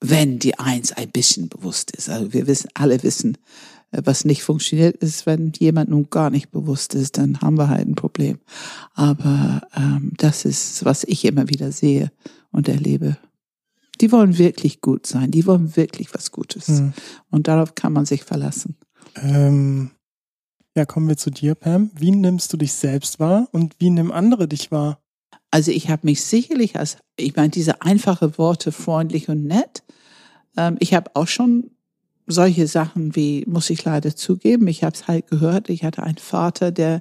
Wenn die Eins ein bisschen bewusst ist. Also wir wissen, alle wissen, äh, was nicht funktioniert ist, wenn jemand nun gar nicht bewusst ist, dann haben wir halt ein Problem. Aber ähm, das ist, was ich immer wieder sehe und erlebe. Die wollen wirklich gut sein, die wollen wirklich was Gutes. Mhm. Und darauf kann man sich verlassen.
Ähm, ja, kommen wir zu dir, Pam. Wie nimmst du dich selbst wahr und wie nehmen andere dich wahr?
Also ich habe mich sicherlich als, ich meine, diese einfache Worte freundlich und nett. Ähm, ich habe auch schon solche Sachen wie, muss ich leider zugeben, ich habe es halt gehört, ich hatte einen Vater, der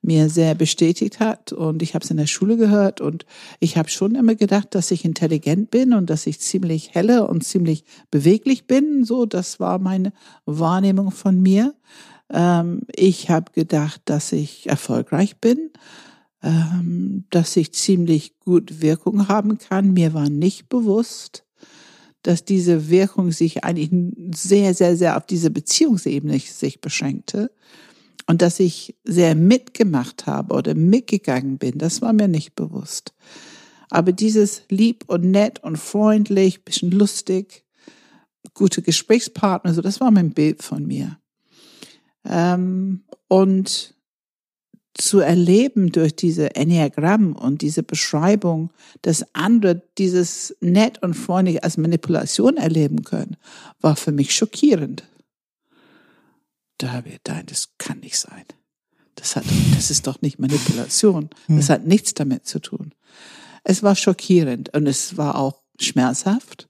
mir sehr bestätigt hat und ich habe es in der Schule gehört und ich habe schon immer gedacht, dass ich intelligent bin und dass ich ziemlich helle und ziemlich beweglich bin. So, das war meine Wahrnehmung von mir. Ähm, ich habe gedacht, dass ich erfolgreich bin, ähm, dass ich ziemlich gut Wirkung haben kann. Mir war nicht bewusst, dass diese Wirkung sich eigentlich sehr, sehr, sehr auf diese Beziehungsebene sich beschränkte und dass ich sehr mitgemacht habe oder mitgegangen bin, das war mir nicht bewusst. Aber dieses lieb und nett und freundlich, bisschen lustig, gute Gesprächspartner, so das war mein Bild von mir. Ähm, und zu erleben durch diese Enneagramm und diese Beschreibung, dass andere dieses nett und freundlich als Manipulation erleben können, war für mich schockierend. Da habe ich gedacht, das kann nicht sein. Das hat, das ist doch nicht Manipulation. Das hm. hat nichts damit zu tun. Es war schockierend und es war auch schmerzhaft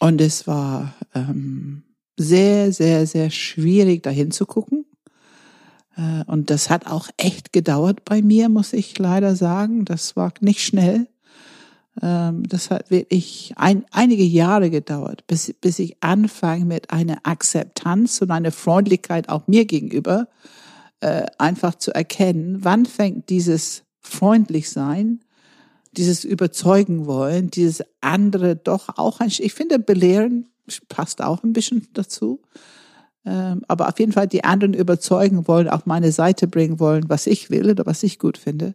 und es war ähm, sehr, sehr, sehr schwierig, dahin zu gucken und das hat auch echt gedauert bei mir, muss ich leider sagen. Das war nicht schnell. Ähm, das hat wirklich ein, einige Jahre gedauert, bis, bis ich anfange mit einer Akzeptanz und einer Freundlichkeit auch mir gegenüber, äh, einfach zu erkennen, wann fängt dieses freundlich sein, dieses überzeugen wollen, dieses andere doch auch ein, ich finde belehren passt auch ein bisschen dazu. Ähm, aber auf jeden Fall die anderen überzeugen wollen, auf meine Seite bringen wollen, was ich will oder was ich gut finde.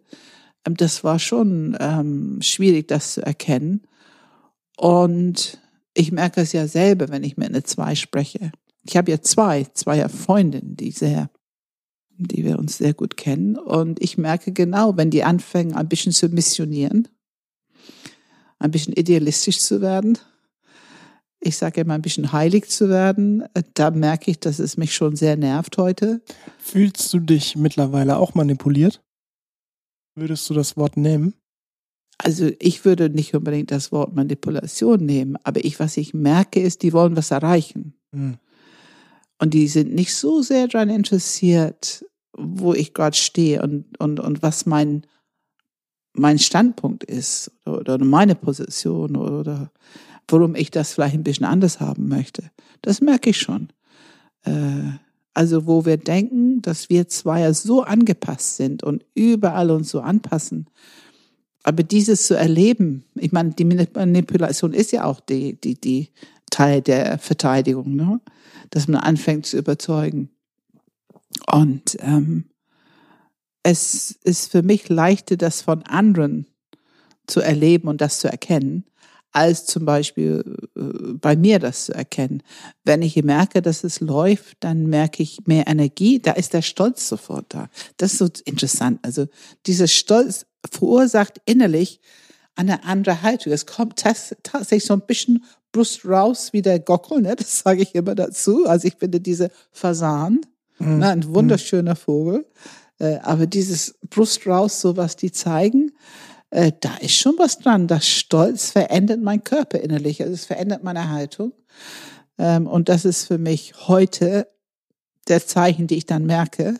Ähm, das war schon ähm, schwierig, das zu erkennen. Und ich merke es ja selber, wenn ich mit einer Zwei spreche. Ich habe ja zwei, zwei Freundinnen, die sehr, die wir uns sehr gut kennen. Und ich merke genau, wenn die anfangen, ein bisschen zu missionieren, ein bisschen idealistisch zu werden, ich sage immer ein bisschen heilig zu werden, da merke ich, dass es mich schon sehr nervt heute.
Fühlst du dich mittlerweile auch manipuliert? Würdest du das Wort nehmen?
Also ich würde nicht unbedingt das Wort Manipulation nehmen, aber ich, was ich merke, ist, die wollen was erreichen. Hm. Und die sind nicht so sehr daran interessiert, wo ich gerade stehe und, und, und was mein, mein Standpunkt ist oder, oder meine Position oder warum ich das vielleicht ein bisschen anders haben möchte. Das merke ich schon. Äh, also wo wir denken, dass wir zwei so angepasst sind und überall uns so anpassen. Aber dieses zu erleben, ich meine, die Manipulation ist ja auch die, die, die Teil der Verteidigung, ne? dass man anfängt zu überzeugen. Und ähm, es ist für mich leichter, das von anderen zu erleben und das zu erkennen, als zum Beispiel äh, bei mir das zu erkennen. Wenn ich merke, dass es läuft, dann merke ich mehr Energie, da ist der Stolz sofort da. Das ist so interessant. Also dieser Stolz verursacht innerlich eine andere Haltung. Es kommt tatsächlich so ein bisschen Brust raus wie der Gockel, ne? das sage ich immer dazu. Also ich finde diese Fasan, mhm. ne? ein wunderschöner Vogel, äh, aber dieses Brust raus, so was die zeigen, äh, da ist schon was dran. Das Stolz verändert mein Körper innerlich, also es verändert meine Haltung. Ähm, und das ist für mich heute der Zeichen, die ich dann merke.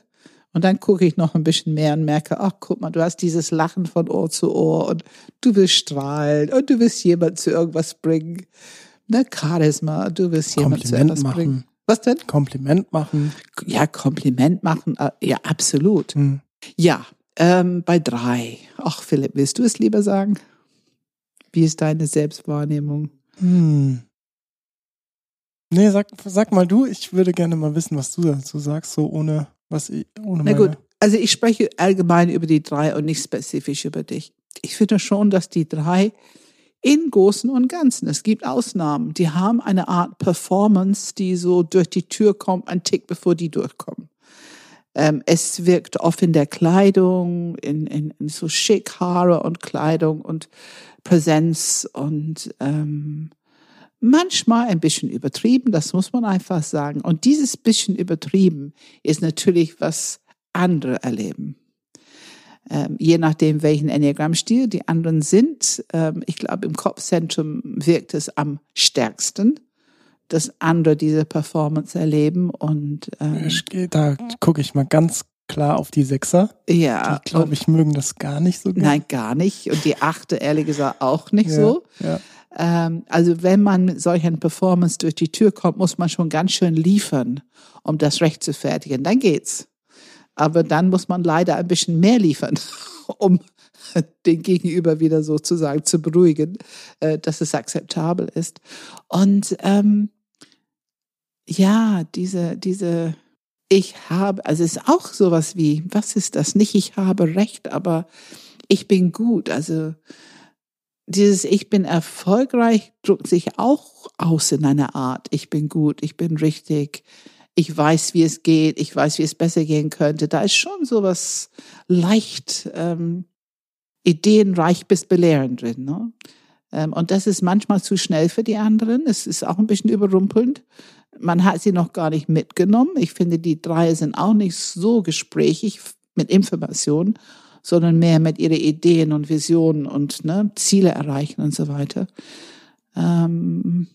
Und dann gucke ich noch ein bisschen mehr und merke, ach, guck mal, du hast dieses Lachen von Ohr zu Ohr und du willst strahlen und du willst jemand zu irgendwas bringen. Ne, Charisma, du willst jemand zu etwas machen. bringen.
Was denn? Kompliment machen.
Ja, Kompliment machen, äh, ja, absolut. Hm. Ja, ähm, bei drei. Ach, Philipp, willst du es lieber sagen? Wie ist deine Selbstwahrnehmung? Hm.
Nee, sag, sag mal du, ich würde gerne mal wissen, was du dazu sagst, so ohne was ich, ohne
Na gut, also ich spreche allgemein über die drei und nicht spezifisch über dich. Ich finde schon, dass die drei in Großen und Ganzen, es gibt Ausnahmen, die haben eine Art Performance, die so durch die Tür kommt, ein Tick bevor die durchkommen. Ähm, es wirkt oft in der Kleidung, in, in, in so schick Haare und Kleidung und Präsenz und ähm, manchmal ein bisschen übertrieben, das muss man einfach sagen. Und dieses bisschen übertrieben ist natürlich, was andere erleben. Ähm, je nachdem, welchen Enneagramm-Stil die anderen sind. Ähm, ich glaube, im Kopfzentrum wirkt es am stärksten dass andere diese Performance erleben und
ähm, da gucke ich mal ganz klar auf die Sechser.
Ja.
Die, glaube ich, mögen das gar nicht so
gut. Nein, gar nicht. Und die Achte, ehrlich gesagt, auch nicht ja, so. Ja. Ähm, also wenn man mit solchen Performance durch die Tür kommt, muss man schon ganz schön liefern, um das recht zu fertigen. Dann geht's. Aber dann muss man leider ein bisschen mehr liefern, um den Gegenüber wieder sozusagen zu beruhigen, äh, dass es akzeptabel ist. Und ähm, ja, diese, diese, ich habe, also es ist auch sowas wie, was ist das? Nicht ich habe Recht, aber ich bin gut. Also dieses Ich bin erfolgreich drückt sich auch aus in einer Art. Ich bin gut, ich bin richtig, ich weiß, wie es geht, ich weiß, wie es besser gehen könnte. Da ist schon sowas leicht ähm, ideenreich bis belehrend drin. Ne? Ähm, und das ist manchmal zu schnell für die anderen. Es ist auch ein bisschen überrumpelnd. Man hat sie noch gar nicht mitgenommen. Ich finde, die drei sind auch nicht so gesprächig mit Informationen, sondern mehr mit ihren Ideen und Visionen und ne, Ziele erreichen und so weiter. Ähm,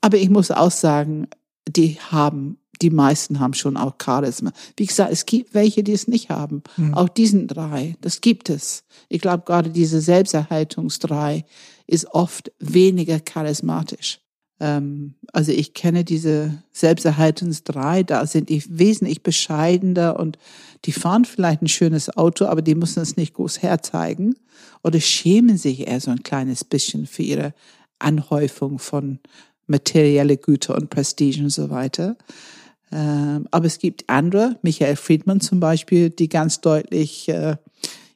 aber ich muss auch sagen, die haben, die meisten haben schon auch Charisma. Wie gesagt, es gibt welche, die es nicht haben. Mhm. Auch diesen drei, das gibt es. Ich glaube, gerade diese Selbsterhaltungsdrei ist oft weniger charismatisch. Ähm, also ich kenne diese Selbsterhaltungsdrei, da sind die wesentlich bescheidener und die fahren vielleicht ein schönes Auto, aber die müssen es nicht groß herzeigen oder schämen sich eher so ein kleines bisschen für ihre Anhäufung von materielle Güter und Prestige und so weiter. Ähm, aber es gibt andere, Michael Friedman zum Beispiel, die ganz deutlich äh,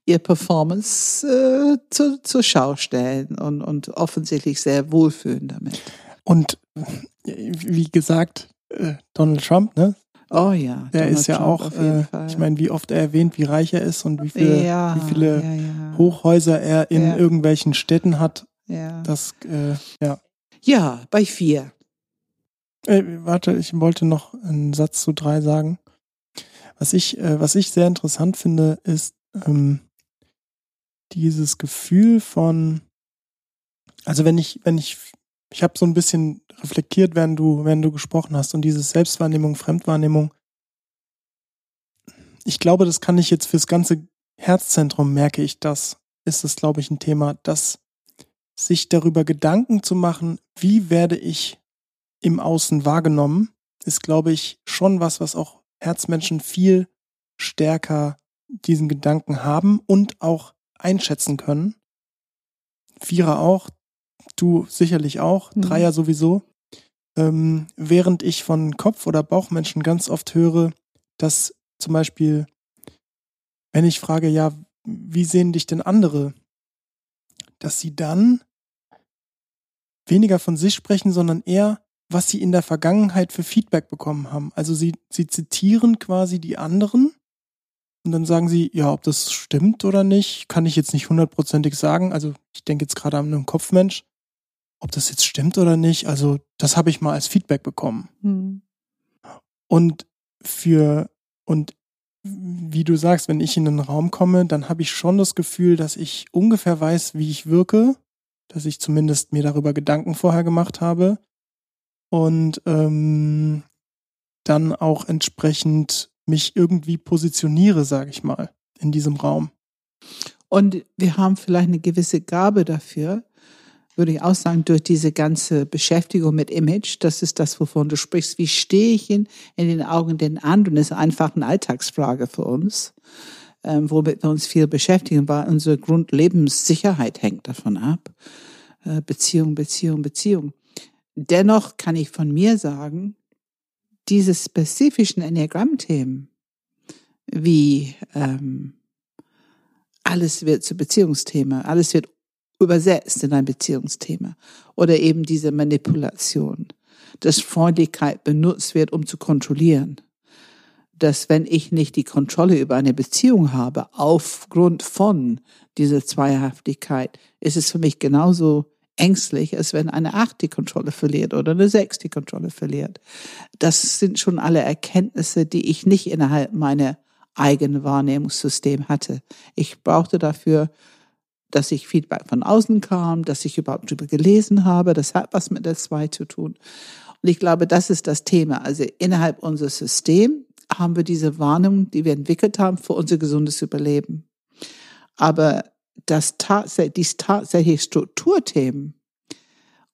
ihr Performance äh, zu, zur Schau stellen und, und offensichtlich sehr wohlfühlen damit.
Und wie gesagt, äh, Donald Trump, ne?
Oh ja.
Der Donald ist ja Trump auch, äh, ich meine, wie oft er erwähnt, wie reich er ist und wie viele, ja, wie viele ja, ja. Hochhäuser er in irgendwelchen Städten hat. Ja. Das, äh, ja.
Ja, bei vier.
Äh, warte, ich wollte noch einen Satz zu drei sagen. Was ich, äh, was ich sehr interessant finde, ist ähm, dieses Gefühl von, also wenn ich, wenn ich ich habe so ein bisschen reflektiert, während du, während du gesprochen hast und diese Selbstwahrnehmung, Fremdwahrnehmung. Ich glaube, das kann ich jetzt fürs ganze Herzzentrum merke ich das, ist es, glaube ich, ein Thema, dass sich darüber Gedanken zu machen, wie werde ich im Außen wahrgenommen, ist, glaube ich, schon was, was auch Herzmenschen viel stärker diesen Gedanken haben und auch einschätzen können. Vierer auch, du sicherlich auch, mhm. Dreier sowieso. Ähm, während ich von Kopf- oder Bauchmenschen ganz oft höre, dass zum Beispiel, wenn ich frage, ja, wie sehen dich denn andere, dass sie dann weniger von sich sprechen, sondern eher, was sie in der Vergangenheit für Feedback bekommen haben. Also sie, sie zitieren quasi die anderen und dann sagen sie, ja, ob das stimmt oder nicht, kann ich jetzt nicht hundertprozentig sagen. Also ich denke jetzt gerade an einen Kopfmensch, ob das jetzt stimmt oder nicht. Also das habe ich mal als Feedback bekommen. Mhm. Und für, und wie du sagst, wenn ich in einen Raum komme, dann habe ich schon das Gefühl, dass ich ungefähr weiß, wie ich wirke, dass ich zumindest mir darüber Gedanken vorher gemacht habe und ähm, dann auch entsprechend mich irgendwie positioniere, sage ich mal, in diesem Raum.
Und wir haben vielleicht eine gewisse Gabe dafür, würde ich auch sagen, durch diese ganze Beschäftigung mit Image, das ist das, wovon du sprichst. Wie stehe ich in, in den Augen den anderen? Ist einfach eine Alltagsfrage für uns, ähm, womit wir uns viel beschäftigen, weil unsere Grundlebenssicherheit hängt davon ab. Äh, Beziehung, Beziehung, Beziehung. Dennoch kann ich von mir sagen, diese spezifischen Enneagramm-Themen, wie ähm, alles wird zu Beziehungsthema, alles wird übersetzt in ein Beziehungsthema oder eben diese Manipulation, dass Freundlichkeit benutzt wird, um zu kontrollieren, dass wenn ich nicht die Kontrolle über eine Beziehung habe, aufgrund von dieser Zweihaftigkeit, ist es für mich genauso ängstlich, als wenn eine Acht die Kontrolle verliert oder eine Sechs die Kontrolle verliert. Das sind schon alle Erkenntnisse, die ich nicht innerhalb meiner eigenen Wahrnehmungssystem hatte. Ich brauchte dafür dass ich Feedback von außen kam, dass ich überhaupt drüber gelesen habe. Das hat was mit der Zwei zu tun. Und ich glaube, das ist das Thema. Also innerhalb unseres Systems haben wir diese Warnung, die wir entwickelt haben für unser gesundes Überleben. Aber das tatsächlich, die tatsächlich Strukturthemen,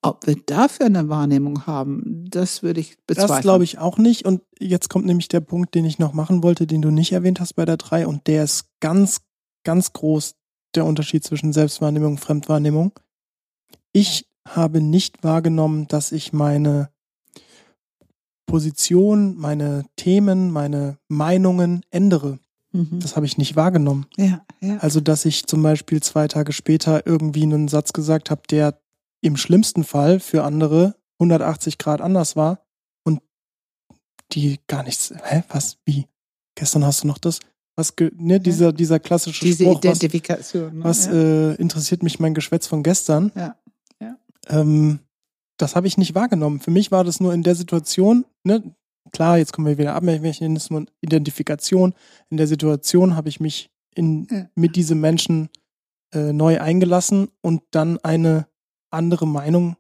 ob wir dafür eine Wahrnehmung haben, das würde ich bezweifeln.
Das glaube ich auch nicht. Und jetzt kommt nämlich der Punkt, den ich noch machen wollte, den du nicht erwähnt hast bei der 3. Und der ist ganz, ganz groß der Unterschied zwischen Selbstwahrnehmung und Fremdwahrnehmung. Ich habe nicht wahrgenommen, dass ich meine Position, meine Themen, meine Meinungen ändere. Mhm. Das habe ich nicht wahrgenommen.
Ja, ja.
Also, dass ich zum Beispiel zwei Tage später irgendwie einen Satz gesagt habe, der im schlimmsten Fall für andere 180 Grad anders war und die gar nichts, hä, was, wie? Gestern hast du noch das? Was, ne, dieser, dieser klassische
Diese
Spruch,
Identifikation.
Was, ne? was ja. äh, interessiert mich mein Geschwätz von gestern?
Ja. ja.
Ähm, das habe ich nicht wahrgenommen. Für mich war das nur in der Situation, ne, klar, jetzt kommen wir wieder ab, Mechanismus Identifikation. In der Situation habe ich mich in, ja. mit diesem Menschen äh, neu eingelassen und dann eine andere Meinung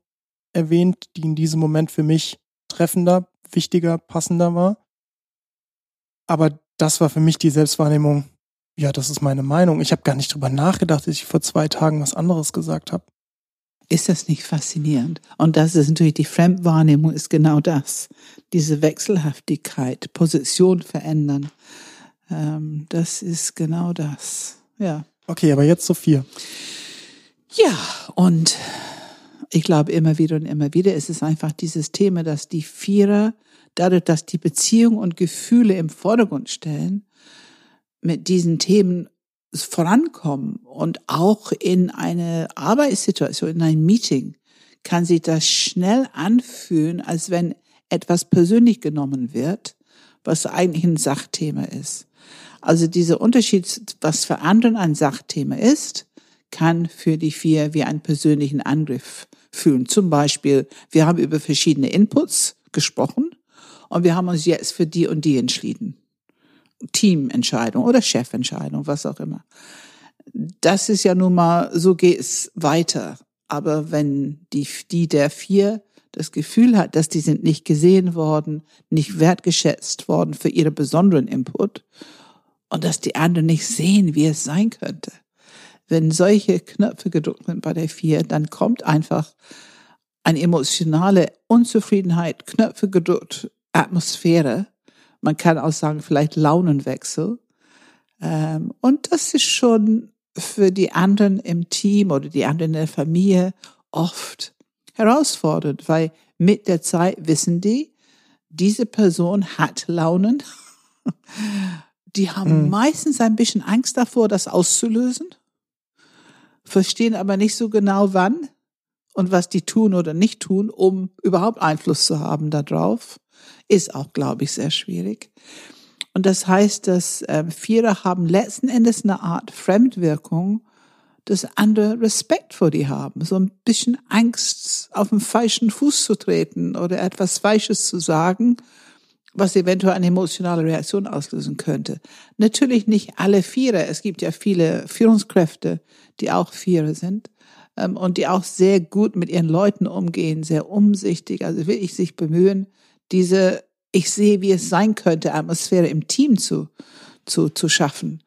erwähnt, die in diesem Moment für mich treffender, wichtiger, passender war. Aber das war für mich die Selbstwahrnehmung, ja, das ist meine Meinung. Ich habe gar nicht drüber nachgedacht, dass ich vor zwei Tagen was anderes gesagt habe.
Ist das nicht faszinierend? Und das ist natürlich die Fremdwahrnehmung, ist genau das. Diese Wechselhaftigkeit, Position verändern. Ähm, das ist genau das. Ja.
Okay, aber jetzt Sophia.
Ja, und ich glaube immer wieder und immer wieder ist es einfach dieses Thema, dass die Vierer dadurch, dass die Beziehung und Gefühle im Vordergrund stellen, mit diesen Themen vorankommen und auch in eine Arbeitssituation, in ein Meeting, kann sich das schnell anfühlen, als wenn etwas persönlich genommen wird, was eigentlich ein Sachthema ist. Also dieser Unterschied, was für anderen ein Sachthema ist, kann für die vier wie einen persönlichen Angriff fühlen. Zum Beispiel, wir haben über verschiedene Inputs gesprochen und wir haben uns jetzt für die und die entschieden. Teamentscheidung oder Chefentscheidung, was auch immer. Das ist ja nun mal, so geht es weiter. Aber wenn die, die der vier das Gefühl hat, dass die sind nicht gesehen worden, nicht wertgeschätzt worden für ihre besonderen Input und dass die anderen nicht sehen, wie es sein könnte. Wenn solche Knöpfe gedrückt sind bei der vier, dann kommt einfach eine emotionale Unzufriedenheit, Knöpfe gedrückt Atmosphäre. Man kann auch sagen, vielleicht Launenwechsel. Ähm, und das ist schon für die anderen im Team oder die anderen in der Familie oft herausfordernd, weil mit der Zeit wissen die, diese Person hat Launen. Die haben mhm. meistens ein bisschen Angst davor, das auszulösen, verstehen aber nicht so genau wann und was die tun oder nicht tun, um überhaupt Einfluss zu haben darauf, ist auch, glaube ich, sehr schwierig. Und das heißt, dass äh, Vierer haben letzten Endes eine Art Fremdwirkung, dass andere Respekt vor die haben, so ein bisschen Angst, auf den falschen Fuß zu treten oder etwas Falsches zu sagen, was eventuell eine emotionale Reaktion auslösen könnte. Natürlich nicht alle Vierer. Es gibt ja viele Führungskräfte, die auch Vierer sind ähm, und die auch sehr gut mit ihren Leuten umgehen, sehr umsichtig, also wirklich sich bemühen, diese ich sehe, wie es sein könnte, Atmosphäre im Team zu, zu, zu schaffen.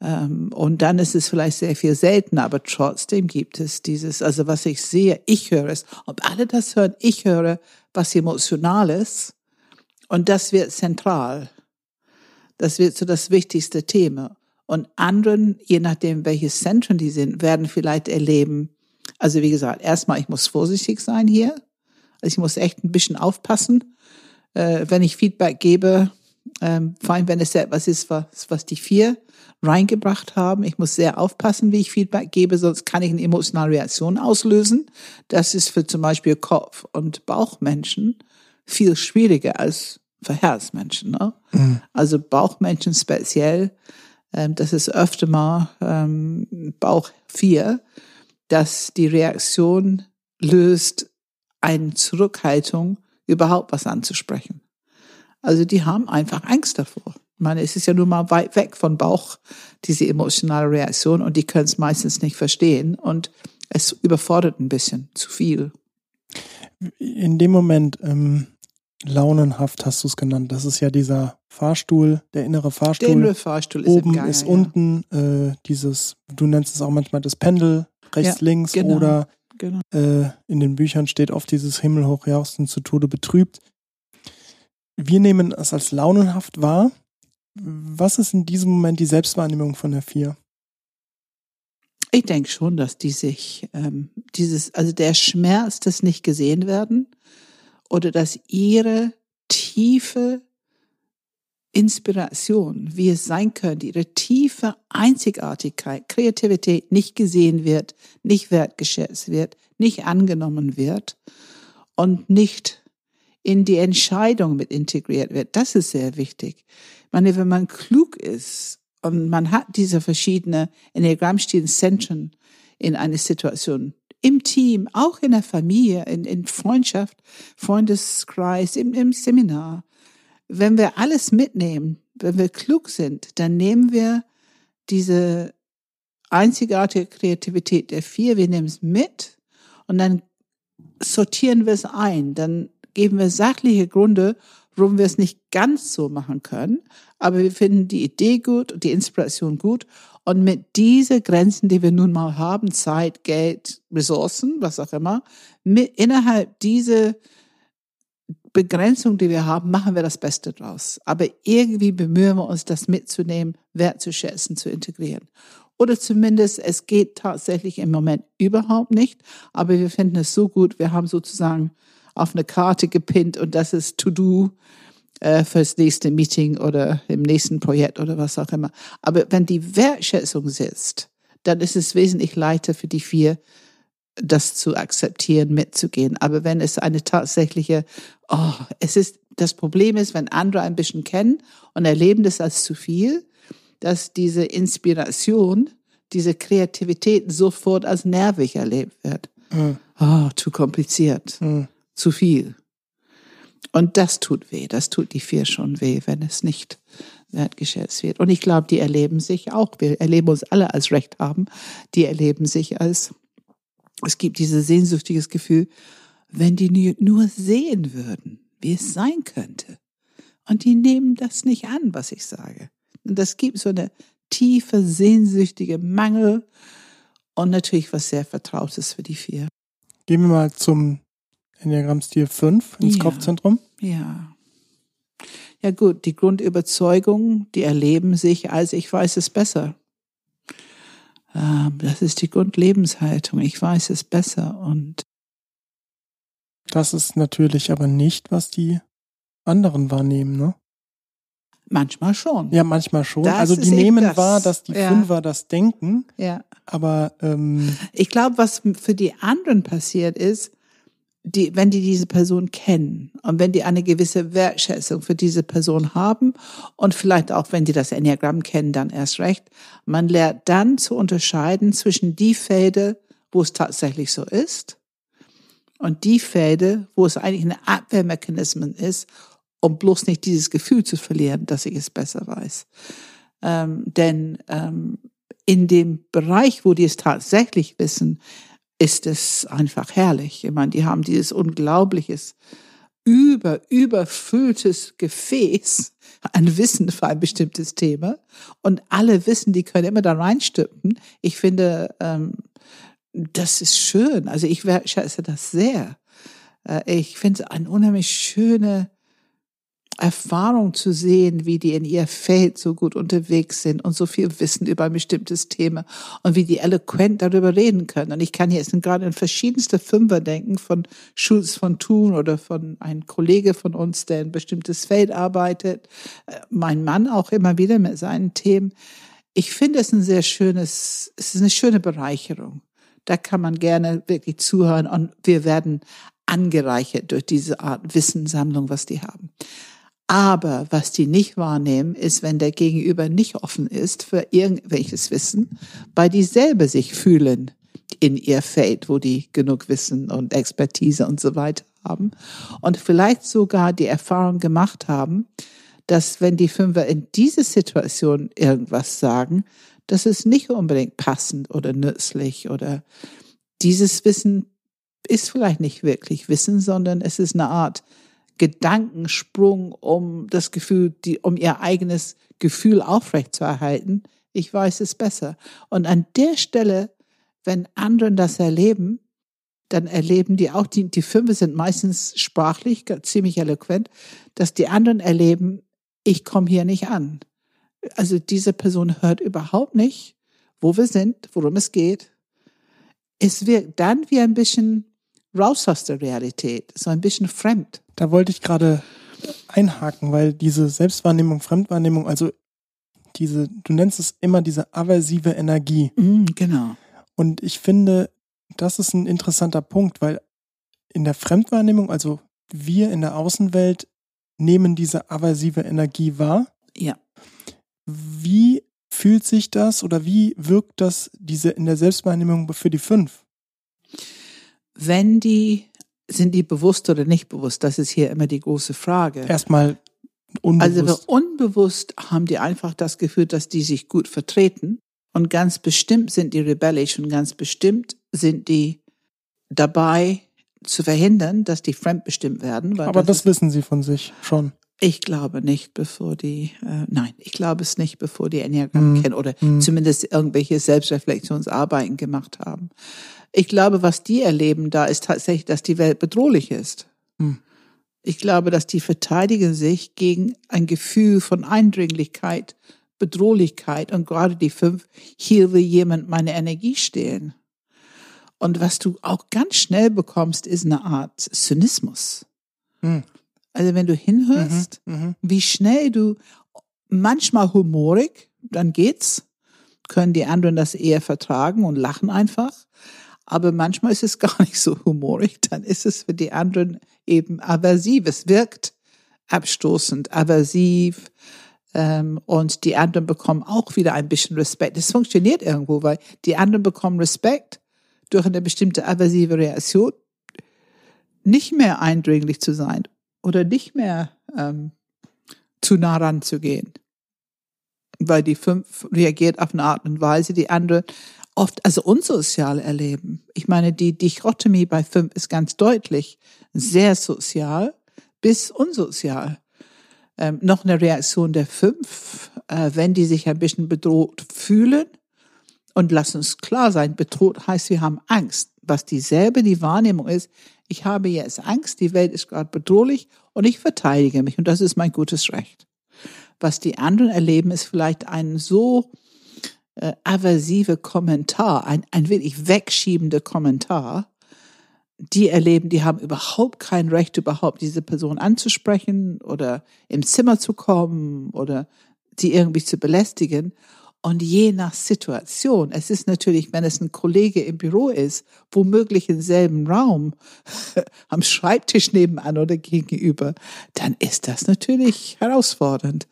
Ähm, und dann ist es vielleicht sehr viel seltener, aber trotzdem gibt es dieses, also was ich sehe, ich höre es. Ob alle das hören, ich höre was emotional ist. Und das wird zentral. Das wird so das wichtigste Thema. Und anderen, je nachdem, welches Zentrum die sind, werden vielleicht erleben, also wie gesagt, erstmal, ich muss vorsichtig sein hier. Also ich muss echt ein bisschen aufpassen äh, wenn ich Feedback gebe, ähm, vor allem wenn es etwas ist, was, was die vier reingebracht haben. Ich muss sehr aufpassen, wie ich Feedback gebe, sonst kann ich eine emotionale Reaktion auslösen. Das ist für zum Beispiel Kopf- und Bauchmenschen viel schwieriger als für Herzmenschen. Ne? Mhm. Also Bauchmenschen speziell, ähm, das ist öfter mal ähm, Bauch vier, dass die Reaktion löst eine Zurückhaltung überhaupt was anzusprechen. Also die haben einfach Angst davor. Ich meine, es ist ja nun mal weit weg von Bauch, diese emotionale Reaktion, und die können es meistens nicht verstehen und es überfordert ein bisschen zu viel.
In dem Moment, ähm, launenhaft hast du es genannt, das ist ja dieser Fahrstuhl, der innere Fahrstuhl. Der innere
Fahrstuhl
ist Oben Gange, ist unten äh, dieses, du nennst es auch manchmal das Pendel, rechts, ja, links genau. oder Genau. Äh, in den Büchern steht oft dieses Himmelhoch jauchzen zu Tode betrübt. Wir nehmen es als launenhaft wahr. Was ist in diesem Moment die Selbstwahrnehmung von der Vier?
Ich denke schon, dass die sich ähm, dieses, also der Schmerz des nicht gesehen werden oder dass ihre tiefe Inspiration, wie es sein könnte, ihre tiefe Einzigartigkeit, Kreativität nicht gesehen wird, nicht wertgeschätzt wird, nicht angenommen wird und nicht in die Entscheidung mit integriert wird. Das ist sehr wichtig. Ich meine, wenn man klug ist und man hat diese verschiedenen Enneagrammstil-Zentren in einer Situation, im Team, auch in der Familie, in, in Freundschaft, Freundeskreis, im, im Seminar, wenn wir alles mitnehmen, wenn wir klug sind, dann nehmen wir diese einzigartige Kreativität der vier, wir nehmen es mit und dann sortieren wir es ein. Dann geben wir sachliche Gründe, warum wir es nicht ganz so machen können. Aber wir finden die Idee gut und die Inspiration gut. Und mit diese Grenzen, die wir nun mal haben, Zeit, Geld, Ressourcen, was auch immer, mit, innerhalb dieser Begrenzung, die wir haben, machen wir das Beste draus. Aber irgendwie bemühen wir uns, das mitzunehmen, wertzuschätzen, zu integrieren. Oder zumindest, es geht tatsächlich im Moment überhaupt nicht, aber wir finden es so gut, wir haben sozusagen auf eine Karte gepinnt und das ist To-Do äh, fürs nächste Meeting oder im nächsten Projekt oder was auch immer. Aber wenn die Wertschätzung sitzt, dann ist es wesentlich leichter für die vier, das zu akzeptieren, mitzugehen. Aber wenn es eine tatsächliche, oh, es ist, das Problem ist, wenn andere ein bisschen kennen und erleben das als zu viel, dass diese Inspiration, diese Kreativität sofort als nervig erlebt wird. Mhm. Oh, zu kompliziert, mhm. zu viel. Und das tut weh, das tut die vier schon weh, wenn es nicht wertgeschätzt wird. Und ich glaube, die erleben sich auch, wir erleben uns alle als Recht haben, die erleben sich als es gibt dieses sehnsüchtiges Gefühl, wenn die nur sehen würden, wie es sein könnte. Und die nehmen das nicht an, was ich sage. Und das gibt so eine tiefe, sehnsüchtige Mangel und natürlich was sehr Vertrautes für die vier.
Gehen wir mal zum Enneagramm-Stil 5 ins
ja,
Kopfzentrum.
Ja. Ja gut, die Grundüberzeugung, die erleben sich als ich weiß es besser. Ähm, das ist die Grundlebenshaltung. Ich weiß es besser und
das ist natürlich aber nicht, was die anderen wahrnehmen, ne?
Manchmal schon.
Ja, manchmal schon.
Das
also die nehmen
das.
wahr, dass die
Ja.
Fünfer das denken,
Ja.
aber ähm,
Ich glaube, was für die anderen passiert ist, die, wenn die diese Person kennen und wenn die eine gewisse Wertschätzung für diese Person haben und vielleicht auch, wenn die das Enneagramm kennen, dann erst recht, man lernt dann zu unterscheiden zwischen die Felder, wo es tatsächlich so ist und die Felder, wo es eigentlich ein Abwehrmechanismus ist, um bloß nicht dieses Gefühl zu verlieren, dass ich es besser weiß. Ähm, denn ähm, in dem Bereich, wo die es tatsächlich wissen, ist es einfach herrlich. Ich meine, die haben dieses unglaubliches, über, überfülltes Gefäß an Wissen für ein bestimmtes Thema. Und alle wissen, die können immer da reinstüppen. Ich finde, ähm, das ist schön. Also ich wertschätze das sehr. Äh, ich finde es eine unheimlich schöne Erfahrung zu sehen, wie die in ihr Feld so gut unterwegs sind und so viel wissen über ein bestimmtes Thema und wie die eloquent darüber reden können. Und ich kann jetzt gerade in verschiedenste Fünfer denken, von Schulz von Thun oder von einem Kollege von uns, der in ein bestimmtes Feld arbeitet, äh, mein Mann auch immer wieder mit seinen Themen. Ich finde es ein sehr schönes, es ist eine schöne Bereicherung. Da kann man gerne wirklich zuhören und wir werden angereichert durch diese Art Wissenssammlung, was die haben. Aber was die nicht wahrnehmen, ist, wenn der Gegenüber nicht offen ist für irgendwelches Wissen, weil die selber sich fühlen in ihr Feld, wo die genug Wissen und Expertise und so weiter haben. Und vielleicht sogar die Erfahrung gemacht haben, dass wenn die Fünfer in diese Situation irgendwas sagen, dass es nicht unbedingt passend oder nützlich oder dieses Wissen ist vielleicht nicht wirklich Wissen, sondern es ist eine Art Gedankensprung, um das Gefühl, die, um ihr eigenes Gefühl aufrechtzuerhalten. Ich weiß es besser. Und an der Stelle, wenn anderen das erleben, dann erleben die auch, die, die Filme sind meistens sprachlich ziemlich eloquent, dass die anderen erleben, ich komme hier nicht an. Also diese Person hört überhaupt nicht, wo wir sind, worum es geht. Es wirkt dann wie ein bisschen raus aus der Realität, so ein bisschen fremd.
da wollte ich gerade einhaken, weil diese Selbstwahrnehmung, Fremdwahrnehmung, also diese, du nennst es immer diese aversive Energie.
Mm, genau.
Und ich finde, das ist ein interessanter Punkt, weil in der Fremdwahrnehmung, also wir in der Außenwelt nehmen diese aversive Energie wahr.
Ja.
Wie fühlt sich das oder wie wirkt das diese in der Selbstwahrnehmung für die fünf?
Wenn die, sind die bewusst oder nicht bewusst? Das ist hier immer die große Frage.
Erstmal
Also
unbewusst.
unbewusst haben die einfach das Gefühl, dass die sich gut vertreten. Und ganz bestimmt sind die rebellisch und ganz bestimmt sind die dabei zu verhindern, dass die fremdbestimmt werden.
Aber das
ist,
wissen sie von sich schon.
Ich glaube nicht, bevor die, äh, nein, ich glaube es nicht, bevor die Enneagramm
Mhm.
kennen oder
Mhm.
zumindest irgendwelche Selbstreflexionsarbeiten gemacht haben. Ich glaube, was die erleben da ist tatsächlich, dass die Welt bedrohlich ist.
Mhm.
Ich glaube, dass die verteidigen sich gegen ein Gefühl von Eindringlichkeit, Bedrohlichkeit und gerade die fünf, hier will jemand meine Energie stehlen. Und was du auch ganz schnell bekommst, ist eine Art Zynismus.
Mhm.
Also wenn du hinhörst,
Mhm.
wie schnell du manchmal humorig, dann geht's, können die anderen das eher vertragen und lachen einfach. Aber manchmal ist es gar nicht so humorig, dann ist es für die anderen eben aversiv. Es wirkt abstoßend, aversiv. Ähm, und die anderen bekommen auch wieder ein bisschen Respekt. Es funktioniert irgendwo, weil die anderen bekommen Respekt durch eine bestimmte aversive Reaktion, nicht mehr eindringlich zu sein oder nicht mehr ähm, zu nah ranzugehen. Weil die fünf reagiert auf eine Art und Weise, die andere oft also unsozial erleben. Ich meine, die Dichotomie bei fünf ist ganz deutlich sehr sozial bis unsozial. Ähm, noch eine Reaktion der fünf, äh, wenn die sich ein bisschen bedroht fühlen. Und lass uns klar sein, bedroht heißt, wir haben Angst. Was dieselbe die Wahrnehmung ist, ich habe jetzt Angst, die Welt ist gerade bedrohlich und ich verteidige mich und das ist mein gutes Recht. Was die anderen erleben, ist vielleicht ein so äh, aversive Kommentar, ein, ein wirklich wegschiebender Kommentar, die erleben, die haben überhaupt kein Recht, überhaupt diese Person anzusprechen oder im Zimmer zu kommen oder sie irgendwie zu belästigen. Und je nach Situation, es ist natürlich, wenn es ein Kollege im Büro ist, womöglich im selben Raum, am Schreibtisch nebenan oder gegenüber, dann ist das natürlich herausfordernd.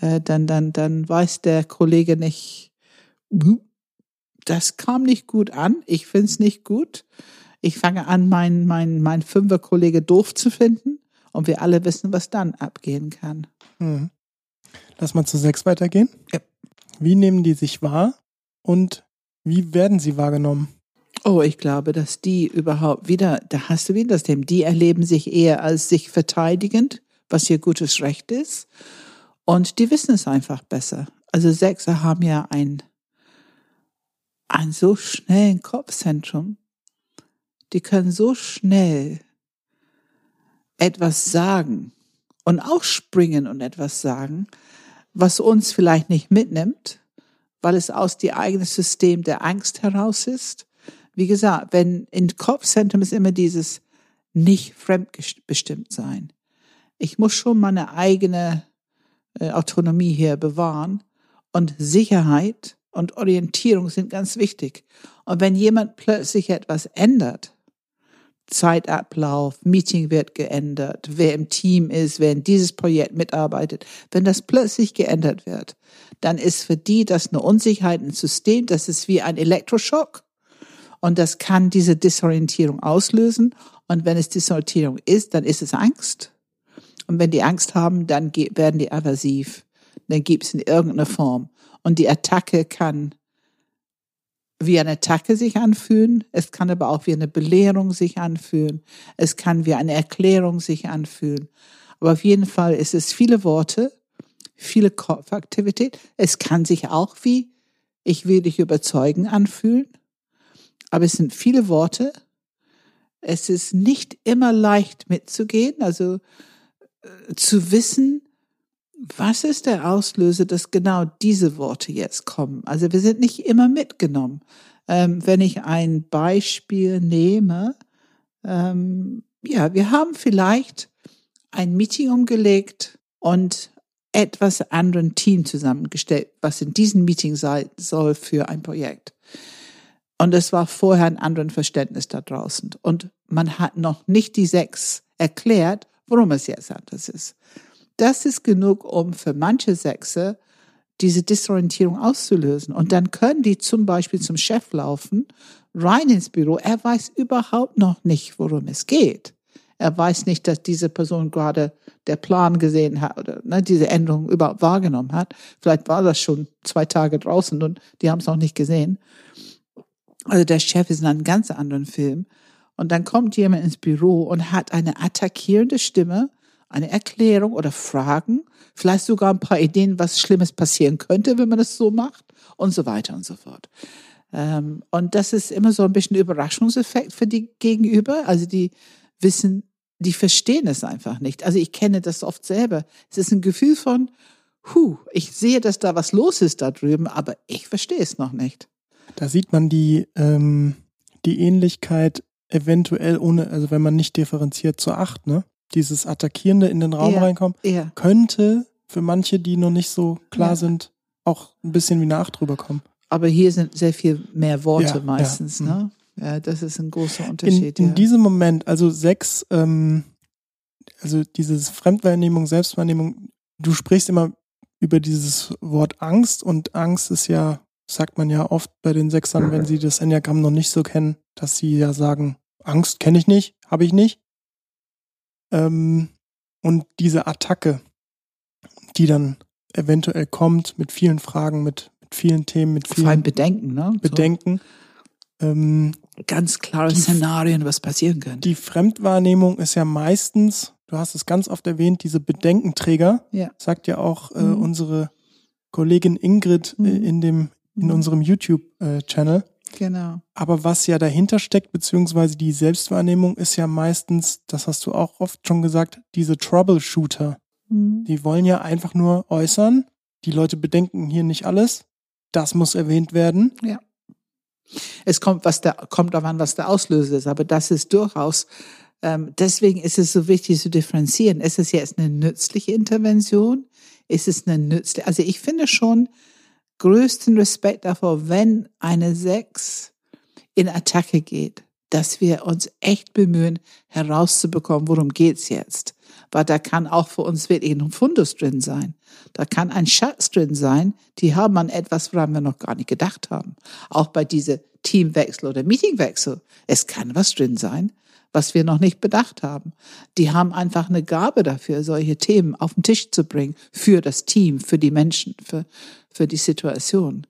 Äh, dann, dann, dann weiß der Kollege nicht, das kam nicht gut an, ich find's nicht gut. Ich fange an, mein, mein, mein Fünfer-Kollege doof zu finden und wir alle wissen, was dann abgehen kann.
Mhm. Lass mal zu sechs weitergehen.
Ja.
Wie nehmen die sich wahr und wie werden sie wahrgenommen?
Oh, ich glaube, dass die überhaupt wieder, da hast du wieder das Thema, die erleben sich eher als sich verteidigend, was ihr gutes Recht ist. Und die wissen es einfach besser. Also Sechser haben ja ein, ein so schnellen Kopfzentrum. Die können so schnell etwas sagen und auch springen und etwas sagen, was uns vielleicht nicht mitnimmt, weil es aus dem eigenen System der Angst heraus ist. Wie gesagt, wenn in Kopfzentrum ist immer dieses nicht fremdbestimmt sein. Ich muss schon meine eigene äh, Autonomie hier bewahren und Sicherheit und Orientierung sind ganz wichtig. Und wenn jemand plötzlich etwas ändert, Zeitablauf, Meeting wird geändert, wer im Team ist, wer in dieses Projekt mitarbeitet. Wenn das plötzlich geändert wird, dann ist für die das eine Unsicherheit ein System, das ist wie ein Elektroschock. Und das kann diese Disorientierung auslösen. Und wenn es Disorientierung ist, dann ist es Angst. Und wenn die Angst haben, dann werden die aversiv, dann gibt es in irgendeiner Form. Und die Attacke kann wie eine Attacke sich anfühlen. Es kann aber auch wie eine Belehrung sich anfühlen. Es kann wie eine Erklärung sich anfühlen. Aber auf jeden Fall ist es viele Worte, viele Kopfaktivität. Es kann sich auch wie ich will dich überzeugen anfühlen. Aber es sind viele Worte. Es ist nicht immer leicht mitzugehen, also äh, zu wissen, was ist der Auslöser, dass genau diese Worte jetzt kommen? Also wir sind nicht immer mitgenommen. Ähm, wenn ich ein Beispiel nehme, ähm, ja, wir haben vielleicht ein Meeting umgelegt und etwas anderen Team zusammengestellt, was in diesem Meeting sein soll für ein Projekt. Und es war vorher ein anderes Verständnis da draußen. Und man hat noch nicht die sechs erklärt, worum es jetzt anders ist das ist genug, um für manche Sechse diese Disorientierung auszulösen. Und dann können die zum Beispiel zum Chef laufen, rein ins Büro. Er weiß überhaupt noch nicht, worum es geht. Er weiß nicht, dass diese Person gerade der Plan gesehen hat oder ne, diese Änderung überhaupt wahrgenommen hat. Vielleicht war das schon zwei Tage draußen und die haben es noch nicht gesehen. Also der Chef ist in einem ganz anderen Film. Und dann kommt jemand ins Büro und hat eine attackierende Stimme eine Erklärung oder Fragen, vielleicht sogar ein paar Ideen, was Schlimmes passieren könnte, wenn man es so macht und so weiter und so fort. Ähm, und das ist immer so ein bisschen Überraschungseffekt für die Gegenüber. Also die wissen, die verstehen es einfach nicht. Also ich kenne das oft selber. Es ist ein Gefühl von, hu, ich sehe, dass da was los ist da drüben, aber ich verstehe es noch nicht.
Da sieht man die, ähm, die Ähnlichkeit eventuell ohne, also wenn man nicht differenziert zur Acht, ne? Dieses Attackierende in den Raum
ja,
reinkommen,
ja.
könnte für manche, die noch nicht so klar
Ja.
sind, auch ein bisschen wie eine Acht drüber kommen.
Aber hier sind sehr viel mehr Worte meistens, ne? Ja, das ist ein großer
In,
Unterschied.
in
ja.
diesem Moment, also sechs, ähm, also dieses Fremdwahrnehmung, Selbstwahrnehmung, du sprichst immer über dieses Wort Angst und Angst ist ja, sagt man ja oft bei den Sechsern, wenn sie das Enneagramm noch nicht so kennen, dass sie ja sagen, Angst kenne ich nicht, habe ich nicht. Ähm, und diese Attacke, die dann eventuell kommt mit vielen Fragen, mit, mit vielen Themen, mit
Vor allem
vielen
Bedenken, ne?
Bedenken. Ähm,
So ganz klare
Die-
Szenarien, was passieren könnte.
die Fremdwahrnehmung ist ja meistens, du hast es ganz oft erwähnt, diese Bedenkenträger,
Ja.
sagt ja auch äh,
Mhm.
unsere Kollegin Ingrid äh,
Mhm.
in dem in
Mhm.
unserem YouTube-Channel.
Genau.
Aber was ja dahinter steckt, beziehungsweise die Selbstwahrnehmung, ist ja meistens, das hast du auch oft schon gesagt, diese Troubleshooter.
Mhm.
Die wollen ja einfach nur äußern. Die Leute bedenken hier nicht alles. Das muss erwähnt werden.
Ja. Es kommt, was der, kommt daran, was der Auslöser ist, aber das ist durchaus, ähm, deswegen ist es so wichtig zu differenzieren. Ist es jetzt eine nützliche Intervention? Ist es eine nützliche, also ich finde schon größten Respekt davor, wenn eine Sechs in Attacke geht, dass wir uns echt bemühen, herauszubekommen, worum geht's jetzt weil da kann auch für uns wirklich ein Fundus drin sein. Da kann ein Schatz drin sein, die haben an etwas, woran wir noch gar nicht gedacht haben. Auch bei diese Teamwechsel oder Meetingwechsel. Es kann was drin sein, was wir noch nicht bedacht haben. Die haben einfach eine Gabe dafür, solche Themen auf den Tisch zu bringen für das Team, für die Menschen, für, für die Situation.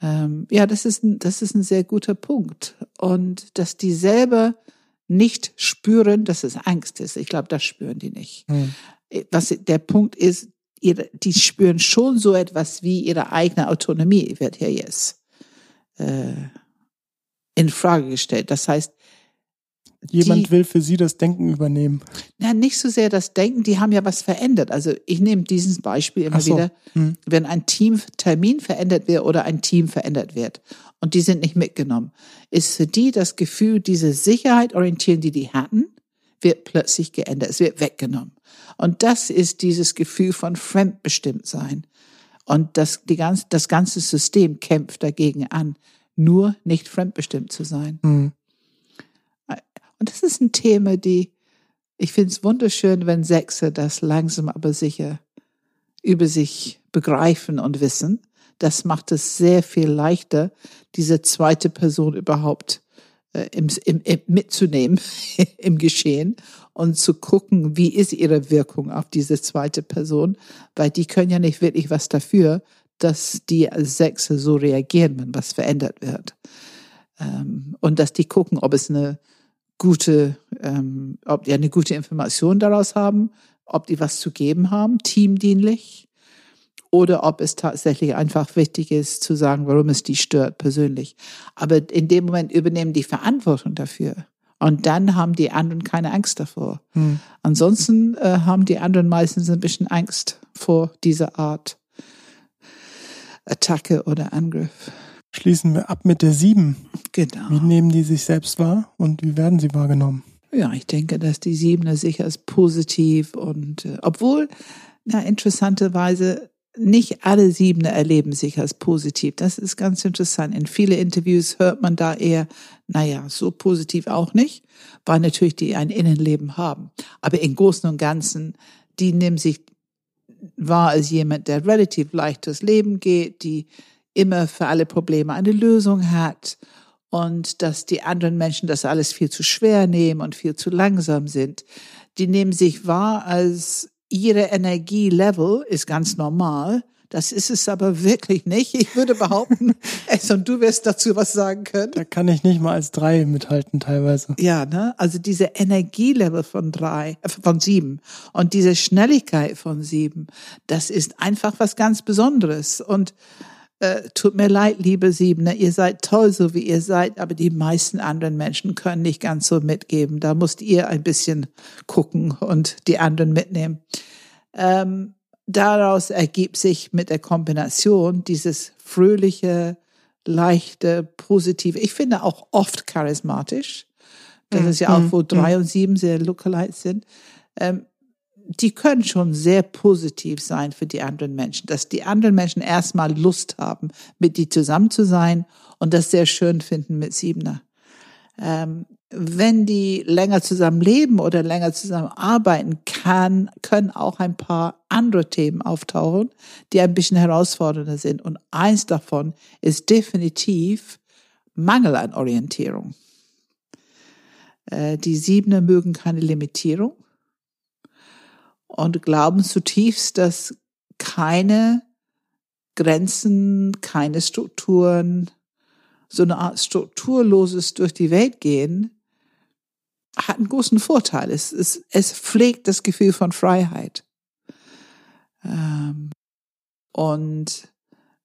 Ähm, ja, das ist, ein, das ist ein sehr guter Punkt. Und dass die selber nicht spüren, dass es Angst ist. Ich glaube, das spüren die nicht. Hm. Was der Punkt ist, ihre, die spüren schon so etwas wie ihre eigene Autonomie wird hier jetzt äh, in Frage gestellt. Das heißt,
Jemand die, will für sie das Denken übernehmen.
Na, nicht so sehr das Denken, die haben ja was verändert. Also ich nehme dieses Beispiel immer so. wieder, hm. wenn ein Teamtermin verändert wird oder ein Team verändert wird und die sind nicht mitgenommen, ist für die das Gefühl, diese Sicherheit orientieren, die die hatten, wird plötzlich geändert, es wird weggenommen. Und das ist dieses Gefühl von Fremdbestimmtsein. Und das, die ganz, das ganze System kämpft dagegen an, nur nicht fremdbestimmt zu sein. Mhm. Und das ist ein Thema, die, ich finde es wunderschön, wenn Sechse das langsam aber sicher über sich begreifen und wissen. Das macht es sehr viel leichter, diese zweite Person überhaupt äh, im, im, im, mitzunehmen im Geschehen und zu gucken, wie ist ihre Wirkung auf diese zweite Person, weil die können ja nicht wirklich was dafür, dass die Sechse so reagieren, wenn was verändert wird. Ähm, und dass die gucken, ob es eine gute, ähm, ob die eine gute Information daraus haben, ob die was zu geben haben, teamdienlich, oder ob es tatsächlich einfach wichtig ist zu sagen, warum es die stört persönlich. Aber in dem Moment übernehmen die Verantwortung dafür. Und dann haben die anderen keine Angst davor. Hm. Ansonsten äh, haben die anderen meistens ein bisschen Angst vor dieser Art Attacke oder Angriff.
Schließen wir ab mit der sieben.
Genau.
Wie nehmen die sich selbst wahr und wie werden sie wahrgenommen?
Ja, ich denke, dass die Siebener sicher als positiv und äh, obwohl, na, interessanterweise nicht alle Siebener erleben sich als positiv. Das ist ganz interessant. In viele Interviews hört man da eher, naja, so positiv auch nicht, weil natürlich die ein Innenleben haben. Aber im Großen und Ganzen, die nehmen sich wahr als jemand, der relativ leicht durchs Leben geht, die immer für alle Probleme eine Lösung hat und dass die anderen Menschen das alles viel zu schwer nehmen und viel zu langsam sind. Die nehmen sich wahr als ihre Energielevel ist ganz normal. Das ist es aber wirklich nicht. Ich würde behaupten, es und du wirst dazu was sagen können.
Da kann ich nicht mal als drei mithalten teilweise.
Ja, ne? Also diese Energielevel von drei, äh, von sieben und diese Schnelligkeit von sieben, das ist einfach was ganz Besonderes. Und äh, tut mir leid, liebe Siebener, ihr seid toll, so wie ihr seid, aber die meisten anderen Menschen können nicht ganz so mitgeben. Da musst ihr ein bisschen gucken und die anderen mitnehmen. Ähm, daraus ergibt sich mit der Kombination dieses fröhliche, leichte, positive, ich finde auch oft charismatisch. Das mhm. ist ja auch, wo mhm. drei und sieben sehr lookalike sind. Ähm, die können schon sehr positiv sein für die anderen Menschen, dass die anderen Menschen erstmal Lust haben, mit die zusammen zu sein und das sehr schön finden mit Siebener. Ähm, wenn die länger zusammen leben oder länger zusammen arbeiten, kann, können auch ein paar andere Themen auftauchen, die ein bisschen herausfordernder sind. Und eins davon ist definitiv Mangel an Orientierung. Äh, die Siebener mögen keine Limitierung und glauben zutiefst, dass keine Grenzen, keine Strukturen, so eine Art strukturloses durch die Welt gehen, hat einen großen Vorteil. Es, es, es pflegt das Gefühl von Freiheit. Ähm, und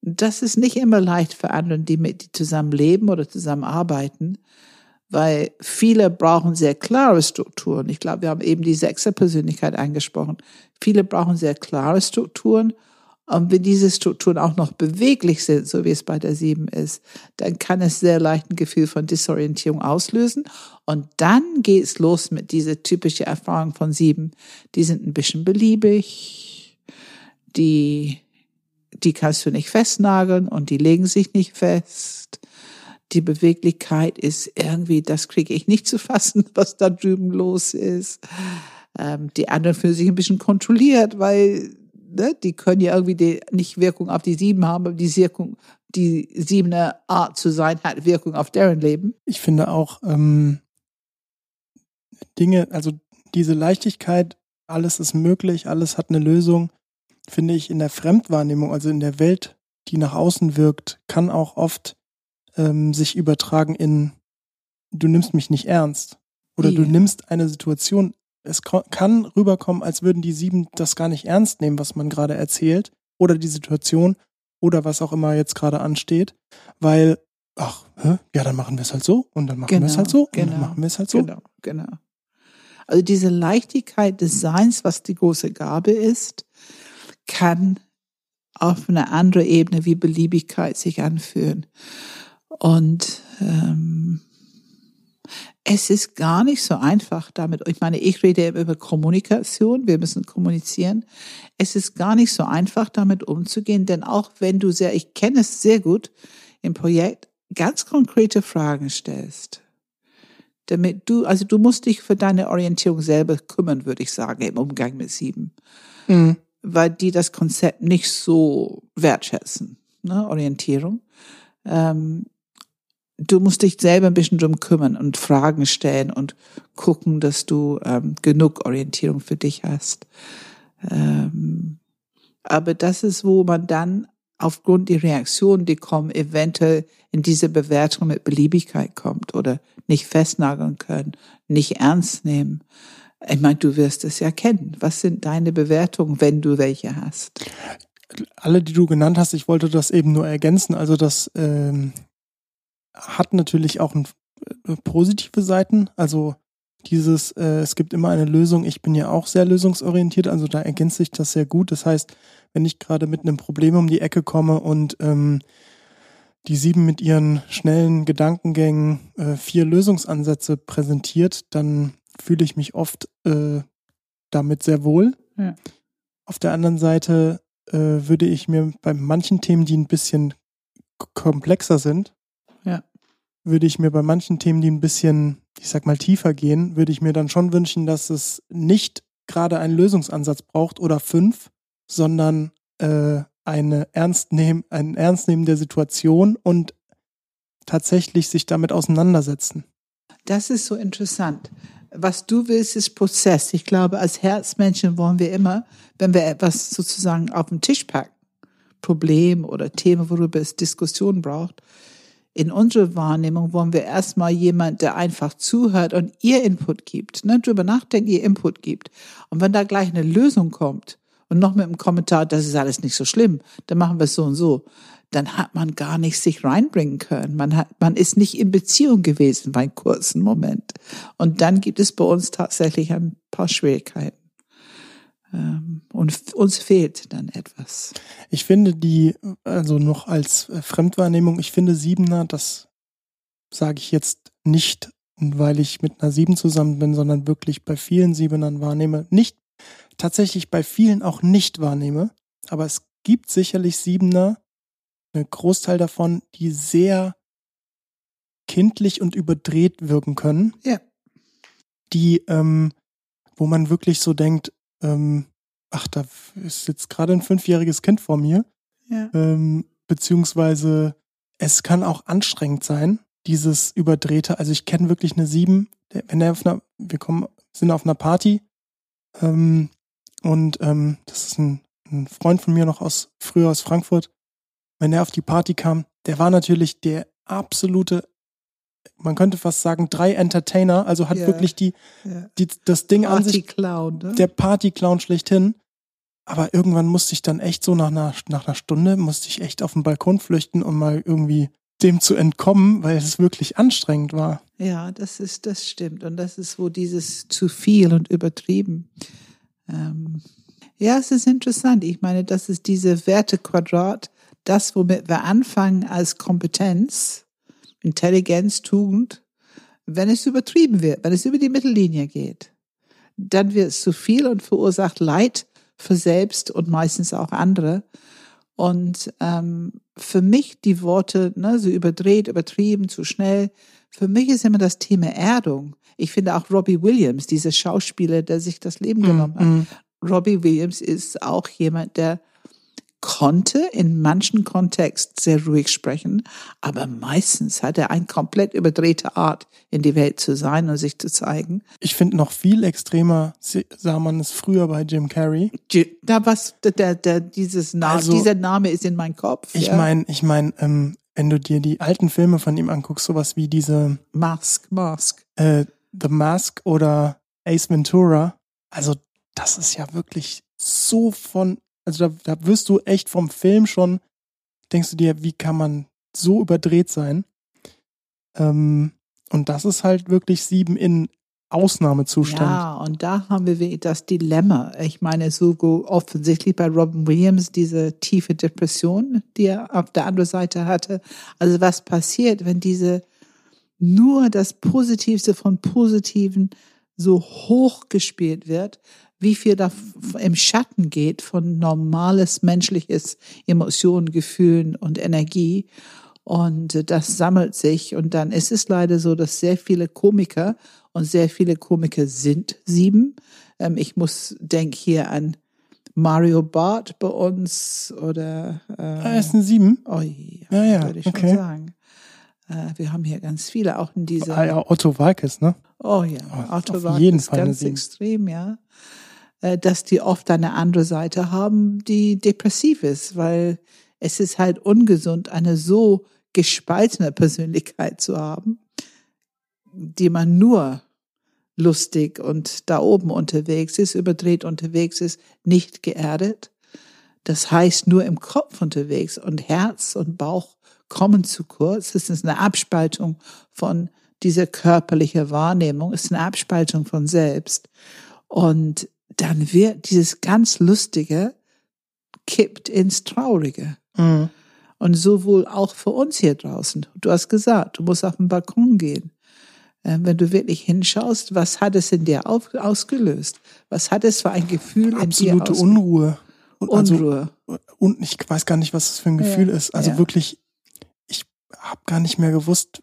das ist nicht immer leicht für andere, die mit die zusammen leben oder zusammen arbeiten, weil viele brauchen sehr klare Strukturen. Ich glaube, wir haben eben die Sechser-Persönlichkeit angesprochen. Viele brauchen sehr klare Strukturen Und wenn diese Strukturen auch noch beweglich sind, so wie es bei der sieben ist, dann kann es sehr leicht ein Gefühl von Disorientierung auslösen. Und dann geht's los mit dieser typischen Erfahrung von sieben. Die sind ein bisschen beliebig, die, die kannst du nicht festnageln und die legen sich nicht fest. Die Beweglichkeit ist irgendwie, das kriege ich nicht zu fassen, was da drüben los ist. Ähm, die anderen fühlen sich ein bisschen kontrolliert, weil ne, die können ja irgendwie die, nicht Wirkung auf die sieben haben, aber die Wirkung, die siebene Art zu sein, hat Wirkung auf deren Leben.
Ich finde auch ähm, Dinge, also diese Leichtigkeit, alles ist möglich, alles hat eine Lösung, finde ich in der Fremdwahrnehmung, also in der Welt, die nach außen wirkt, kann auch oft ähm, sich übertragen in du nimmst mich nicht ernst oder du nimmst eine Situation es kann rüberkommen, als würden die sieben das gar nicht ernst nehmen, was man gerade erzählt oder die Situation oder was auch immer jetzt gerade ansteht, weil, ach, hä? ja, dann machen wir es halt so und dann machen genau, wir es halt so genau, und dann genau. machen wir es halt so.
Genau, genau. Also diese Leichtigkeit des Seins, was die große Gabe ist, kann auf eine andere Ebene wie Beliebigkeit sich anfühlen. Und ähm, es ist gar nicht so einfach damit. Ich meine, ich rede über Kommunikation. Wir müssen kommunizieren. Es ist gar nicht so einfach damit umzugehen, denn auch wenn du sehr, ich kenne es sehr gut im Projekt, ganz konkrete Fragen stellst. Damit du, also du musst dich für deine Orientierung selber kümmern, würde ich sagen, im Umgang mit sieben. Mhm. Weil die das Konzept nicht so wertschätzen, ne, Orientierung. Ähm, du musst dich selber ein bisschen drum kümmern und Fragen stellen und gucken, dass du ähm, genug Orientierung für dich hast. Ähm, aber das ist, wo man dann aufgrund der Reaktionen, die kommen, eventuell in diese Bewertung mit Beliebigkeit kommt oder nicht festnageln können, nicht ernst nehmen. Ich meine, du wirst es ja kennen. Was sind deine Bewertungen, wenn du welche hast?
Alle, die du genannt hast, ich wollte das eben nur ergänzen. Also, dass ähm, hat natürlich auch ein, äh, positive Seiten. Also dieses, äh, es gibt immer eine Lösung. Ich bin ja auch sehr lösungsorientiert, also da ergänzt sich das sehr gut. Das heißt, wenn ich gerade mit einem Problem um die Ecke komme und ähm, die sieben mit ihren schnellen Gedankengängen äh, vier Lösungsansätze präsentiert, dann fühle ich mich oft äh, damit sehr wohl. Ja. Auf der anderen Seite äh, würde ich mir bei manchen Themen, die ein bisschen komplexer sind,
ja.
würde ich mir bei manchen Themen, die ein bisschen, ich sag mal, tiefer gehen, würde ich mir dann schon wünschen, dass es nicht gerade einen Lösungsansatz braucht oder fünf, sondern äh, eine Ernstnehm, ein Ernstnehmen der Situation und tatsächlich sich damit auseinandersetzen.
Das ist so interessant. Was du willst, ist Prozess. Ich glaube, als Herzmenschen wollen wir immer, wenn wir etwas sozusagen auf den Tisch packen, Problem oder Thema, worüber es Diskussion braucht, in unserer Wahrnehmung wollen wir erstmal jemand, der einfach zuhört und ihr Input gibt, ne, drüber nachdenkt, ihr Input gibt. Und wenn da gleich eine Lösung kommt und noch mit einem Kommentar, das ist alles nicht so schlimm, dann machen wir es so und so, dann hat man gar nicht sich reinbringen können. Man hat, man ist nicht in Beziehung gewesen bei einem kurzen Moment. Und dann gibt es bei uns tatsächlich ein paar Schwierigkeiten. Ähm, und uns fehlt dann etwas.
Ich finde die, also noch als äh, Fremdwahrnehmung, ich finde Siebener, das sage ich jetzt nicht, weil ich mit einer Sieben zusammen bin, sondern wirklich bei vielen Siebenern wahrnehme. Nicht, tatsächlich bei vielen auch nicht wahrnehme, aber es gibt sicherlich Siebener, ein Großteil davon, die sehr kindlich und überdreht wirken können.
Ja.
Die, ähm, wo man wirklich so denkt, ähm, ach, da ist jetzt gerade ein fünfjähriges Kind vor mir.
Ja.
Ähm, beziehungsweise es kann auch anstrengend sein, dieses überdrehte. Also ich kenne wirklich eine sieben, der, wenn er auf einer, wir kommen, sind auf einer Party ähm, und ähm, das ist ein, ein Freund von mir noch aus früher aus Frankfurt. Wenn er auf die Party kam, der war natürlich der absolute man könnte fast sagen, drei Entertainer, also hat yeah, wirklich die, yeah. die das Ding
Party
an sich.
Clown, ne?
Der Party-Clown schlechthin. Aber irgendwann musste ich dann echt so nach einer, nach einer Stunde, musste ich echt auf den Balkon flüchten, um mal irgendwie dem zu entkommen, weil es wirklich anstrengend war.
Ja, das ist, das stimmt. Und das ist, wo dieses zu viel und übertrieben. Ähm, Ja, es ist interessant. Ich meine, das ist diese Wertequadrat, das, womit wir anfangen als Kompetenz, Intelligenz, Tugend, wenn es übertrieben wird, wenn es über die Mittellinie geht, dann wird es zu viel und verursacht Leid für selbst und meistens auch andere. Und ähm, für mich die Worte, ne, so überdreht, übertrieben, zu schnell, für mich ist immer das Thema Erdung. Ich finde auch Robbie Williams, dieser Schauspieler, der sich das Leben mm, genommen hat. Mm. Robbie Williams ist auch jemand, der konnte in manchen Kontext sehr ruhig sprechen, aber meistens hat er eine komplett überdrehte Art, in die Welt zu sein und sich zu zeigen.
Ich finde noch viel extremer, sah man es früher bei Jim Carrey.
Da was, der, der, dieses Na also, dieser Name ist in meinem Kopf.
Ich ja. meine, ich meine, ähm, wenn du dir die alten Filme von ihm anguckst, sowas wie diese
Mask, Mask,
äh, The Mask oder Ace Ventura, also das ist ja wirklich so von also da, da wirst du echt vom Film schon, denkst du dir, wie kann man so überdreht sein? Ähm, und das ist halt wirklich sieben in Ausnahmezustand.
Ja, und da haben wir das Dilemma. Ich meine, so offensichtlich bei Robin Williams diese tiefe Depression, die er auf der anderen Seite hatte. Also was passiert, wenn diese nur das Positivste von Positiven so hoch gespielt wird, wie viel da im Schatten geht von normales menschliches Emotionen, Gefühlen und Energie. Und das sammelt sich. Und dann ist es leider so, dass sehr viele Komiker und sehr viele Komiker sind sieben. Ähm, ich muss denke hier an Mario Barth bei uns oder.
Äh, er ist ein Sieben.
Oh ja, ja, ja würde ich okay. schon sagen. Äh, wir haben hier ganz viele, auch in dieser.
Ah, ja, Otto Walkes, ne?
Oh ja, oh, Otto Walkes, jeden Fall ganz extrem, ja. Äh, dass die oft eine andere Seite haben, die depressiv ist, weil es ist halt ungesund, eine so gespaltene Persönlichkeit zu haben, die man nur lustig und da oben unterwegs ist, überdreht unterwegs ist, nicht geerdet. Das heißt nur im Kopf unterwegs und Herz und Bauch kommen zu kurz. Es ist eine Abspaltung von dieser körperlichen Wahrnehmung, es ist eine Abspaltung von selbst. Und dann wird dieses ganz Lustige kippt ins Traurige. Mhm. Und sowohl auch für uns hier draußen. Du hast gesagt, du musst auf den Balkon gehen. Ähm, wenn du wirklich hinschaust, was hat es in dir auf, ausgelöst? Was hat es für ein Gefühl
Absolute
in
dir Absolute Unruhe.
Also, Unruhe.
und ich weiß gar nicht, was das für ein Gefühl ja, ist. Also ja. wirklich, ich habe gar nicht mehr gewusst.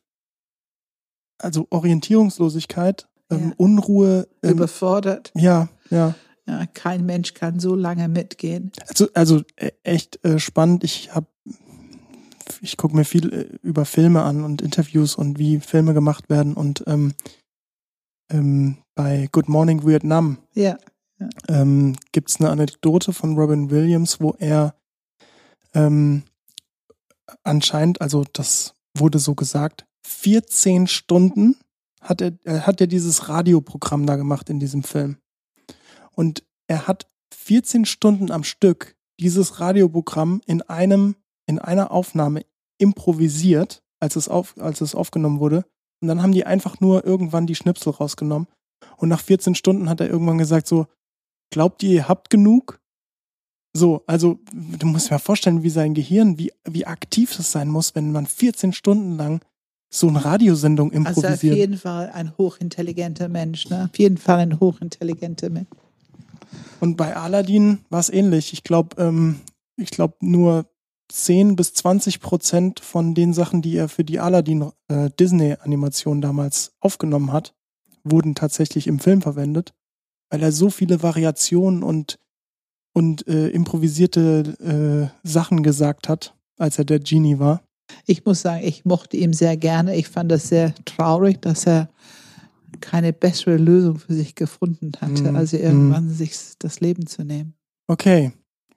Also Orientierungslosigkeit, ähm, ja. Unruhe.
Ähm, Überfordert.
Ja, ja.
Ja, kein Mensch kann so lange mitgehen.
Also, also äh, echt äh, spannend. Ich habe, ich gucke mir viel äh, über Filme an und Interviews und wie Filme gemacht werden und ähm, ähm, bei Good Morning Vietnam
ja, ja.
ähm, gibt es eine Anekdote von Robin Williams, wo er ähm, anscheinend, also das wurde so gesagt, 14 Stunden hat er hat er dieses Radioprogramm da gemacht in diesem Film. Und er hat 14 Stunden am Stück dieses Radioprogramm in einem, in einer Aufnahme improvisiert, als es, auf, als es aufgenommen wurde. Und dann haben die einfach nur irgendwann die Schnipsel rausgenommen. Und nach 14 Stunden hat er irgendwann gesagt so, glaubt ihr, ihr habt genug? So, also du musst dir mal vorstellen, wie sein Gehirn, wie, wie aktiv es sein muss, wenn man 14 Stunden lang so eine Radiosendung improvisiert. Also
auf jeden Fall ein hochintelligenter Mensch, ne? Auf jeden Fall ein hochintelligenter Mensch.
Und bei Aladdin war es ähnlich. Ich glaube, ähm, ich glaube nur 10 bis 20 Prozent von den Sachen, die er für die Aladdin äh, Disney-Animation damals aufgenommen hat, wurden tatsächlich im Film verwendet, weil er so viele Variationen und und äh, improvisierte äh, Sachen gesagt hat, als er der Genie war.
Ich muss sagen, ich mochte ihn sehr gerne. Ich fand das sehr traurig, dass er keine bessere Lösung für sich gefunden hatte, also irgendwann mm. sich das Leben zu nehmen.
Okay,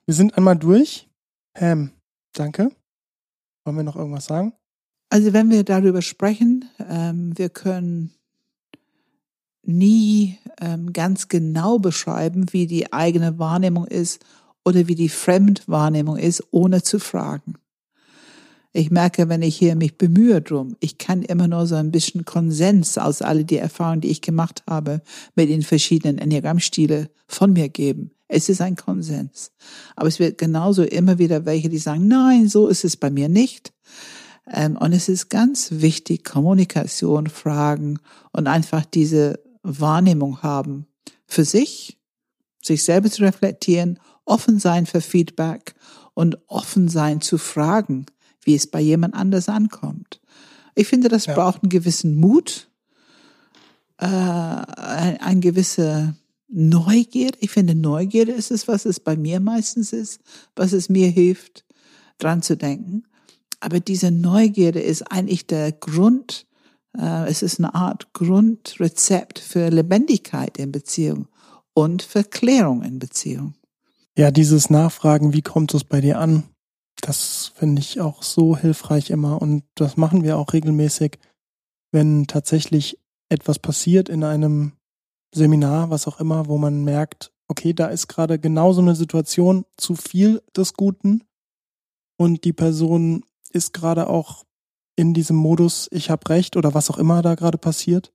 wir sind einmal durch. Ham, danke. Wollen wir noch irgendwas sagen?
Also wenn wir darüber sprechen, ähm, wir können nie ähm, ganz genau beschreiben, wie die eigene Wahrnehmung ist oder wie die Fremdwahrnehmung ist, ohne zu fragen. Ich merke, wenn ich hier mich bemühe drum, ich kann immer nur so ein bisschen Konsens aus all die Erfahrungen, die ich gemacht habe, mit den verschiedenen Enneagrammstile von mir geben. Es ist ein Konsens. Aber es wird genauso immer wieder welche, die sagen, nein, so ist es bei mir nicht. Ähm, und es ist ganz wichtig, Kommunikation, Fragen und einfach diese Wahrnehmung haben für sich, sich selber zu reflektieren, offen sein für Feedback und offen sein zu fragen, wie es bei jemand anders ankommt. Ich finde, das ja. braucht einen gewissen Mut, äh, ein, ein gewisse Neugierde. Ich finde, Neugierde ist es, was es bei mir meistens ist, was es mir hilft, dran zu denken. Aber diese Neugierde ist eigentlich der Grund, äh, es ist eine Art Grundrezept für Lebendigkeit in Beziehung und für Klärung in Beziehung.
Ja, dieses Nachfragen, wie kommt es bei dir an? Das finde ich auch so hilfreich immer und das machen wir auch regelmäßig, wenn tatsächlich etwas passiert in einem Seminar, was auch immer, wo man merkt, okay, da ist gerade genau so eine Situation zu viel des Guten und die Person ist gerade auch in diesem Modus, ich habe recht oder was auch immer da gerade passiert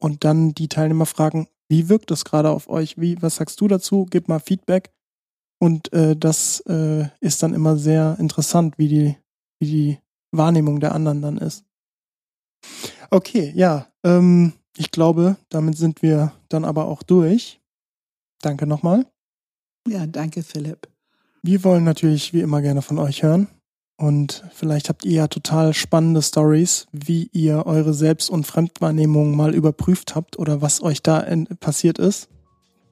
und dann die Teilnehmer fragen, wie wirkt das gerade auf euch? Wie, was sagst du dazu? Gib mal Feedback. Und äh, das äh, ist dann immer sehr interessant, wie die, wie die Wahrnehmung der anderen dann ist. Okay, ja, ähm, ich glaube, damit sind wir dann aber auch durch. Danke nochmal.
Ja, danke, Philipp.
Wir wollen natürlich wie immer gerne von euch hören. Und vielleicht habt ihr ja total spannende Stories, wie ihr eure Selbst- und Fremdwahrnehmung mal überprüft habt oder was euch da passiert ist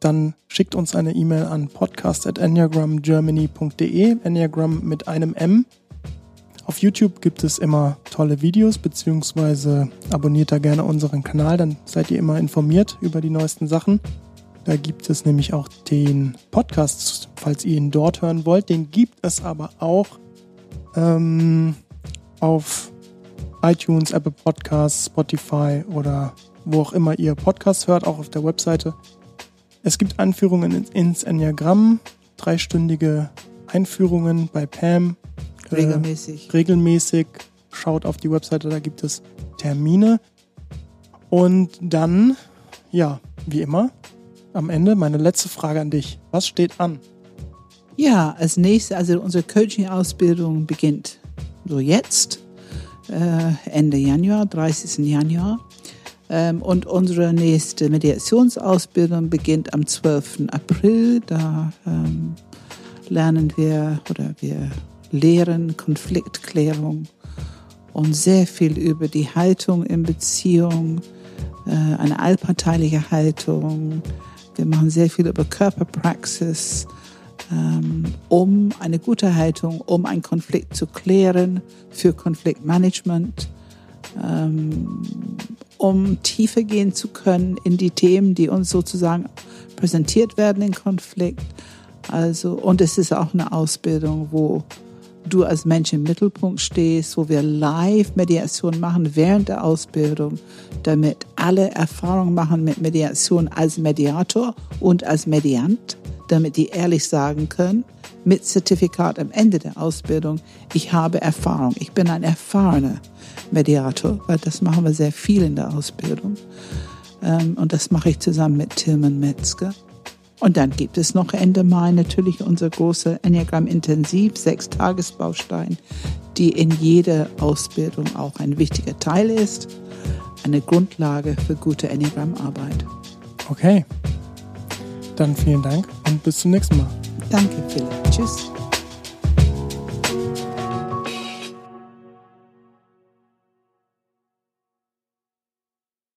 dann schickt uns eine E-Mail an podcast.enneagramgermany.de, Enneagram mit einem M. Auf YouTube gibt es immer tolle Videos, beziehungsweise abonniert da gerne unseren Kanal, dann seid ihr immer informiert über die neuesten Sachen. Da gibt es nämlich auch den Podcast, falls ihr ihn dort hören wollt. Den gibt es aber auch ähm, auf iTunes, Apple Podcasts, Spotify oder wo auch immer ihr Podcasts hört, auch auf der Webseite es gibt Anführungen ins Enneagramm, dreistündige Einführungen bei Pam.
Äh, regelmäßig.
Äh, regelmäßig. Schaut auf die Webseite, da gibt es Termine. Und dann, ja, wie immer, am Ende meine letzte Frage an dich. Was steht an?
Ja, als nächstes, also unsere Coaching-Ausbildung beginnt so jetzt, äh, Ende Januar, 30. Januar. Ähm, und unsere nächste Mediationsausbildung beginnt am 12. April. Da ähm, lernen wir oder wir lehren Konfliktklärung und sehr viel über die Haltung in Beziehung, äh, eine allparteiliche Haltung. Wir machen sehr viel über Körperpraxis, ähm, um eine gute Haltung, um einen Konflikt zu klären, für Konfliktmanagement ähm, um tiefer gehen zu können in die Themen, die uns sozusagen präsentiert werden in Konflikt. Also, und es ist auch eine Ausbildung, wo du als Mensch im Mittelpunkt stehst, wo wir Live-Mediation machen während der Ausbildung, damit alle Erfahrungen machen mit Mediation als Mediator und als Mediant, damit die ehrlich sagen können, mit Zertifikat am Ende der Ausbildung, ich habe Erfahrung, ich bin ein erfahrener Mediator, weil das machen wir sehr viel in der Ausbildung. Ähm, und das mache ich zusammen mit Tilman Metzger. Und dann gibt es noch Ende Mai natürlich unser großer Enneagram Intensiv, sechs Tagesbaustein, die in jeder Ausbildung auch ein wichtiger Teil ist, eine Grundlage für gute Enneagram-Arbeit.
Okay, dann vielen Dank und bis zum nächsten Mal.
Danke, Philipp. Tschüss.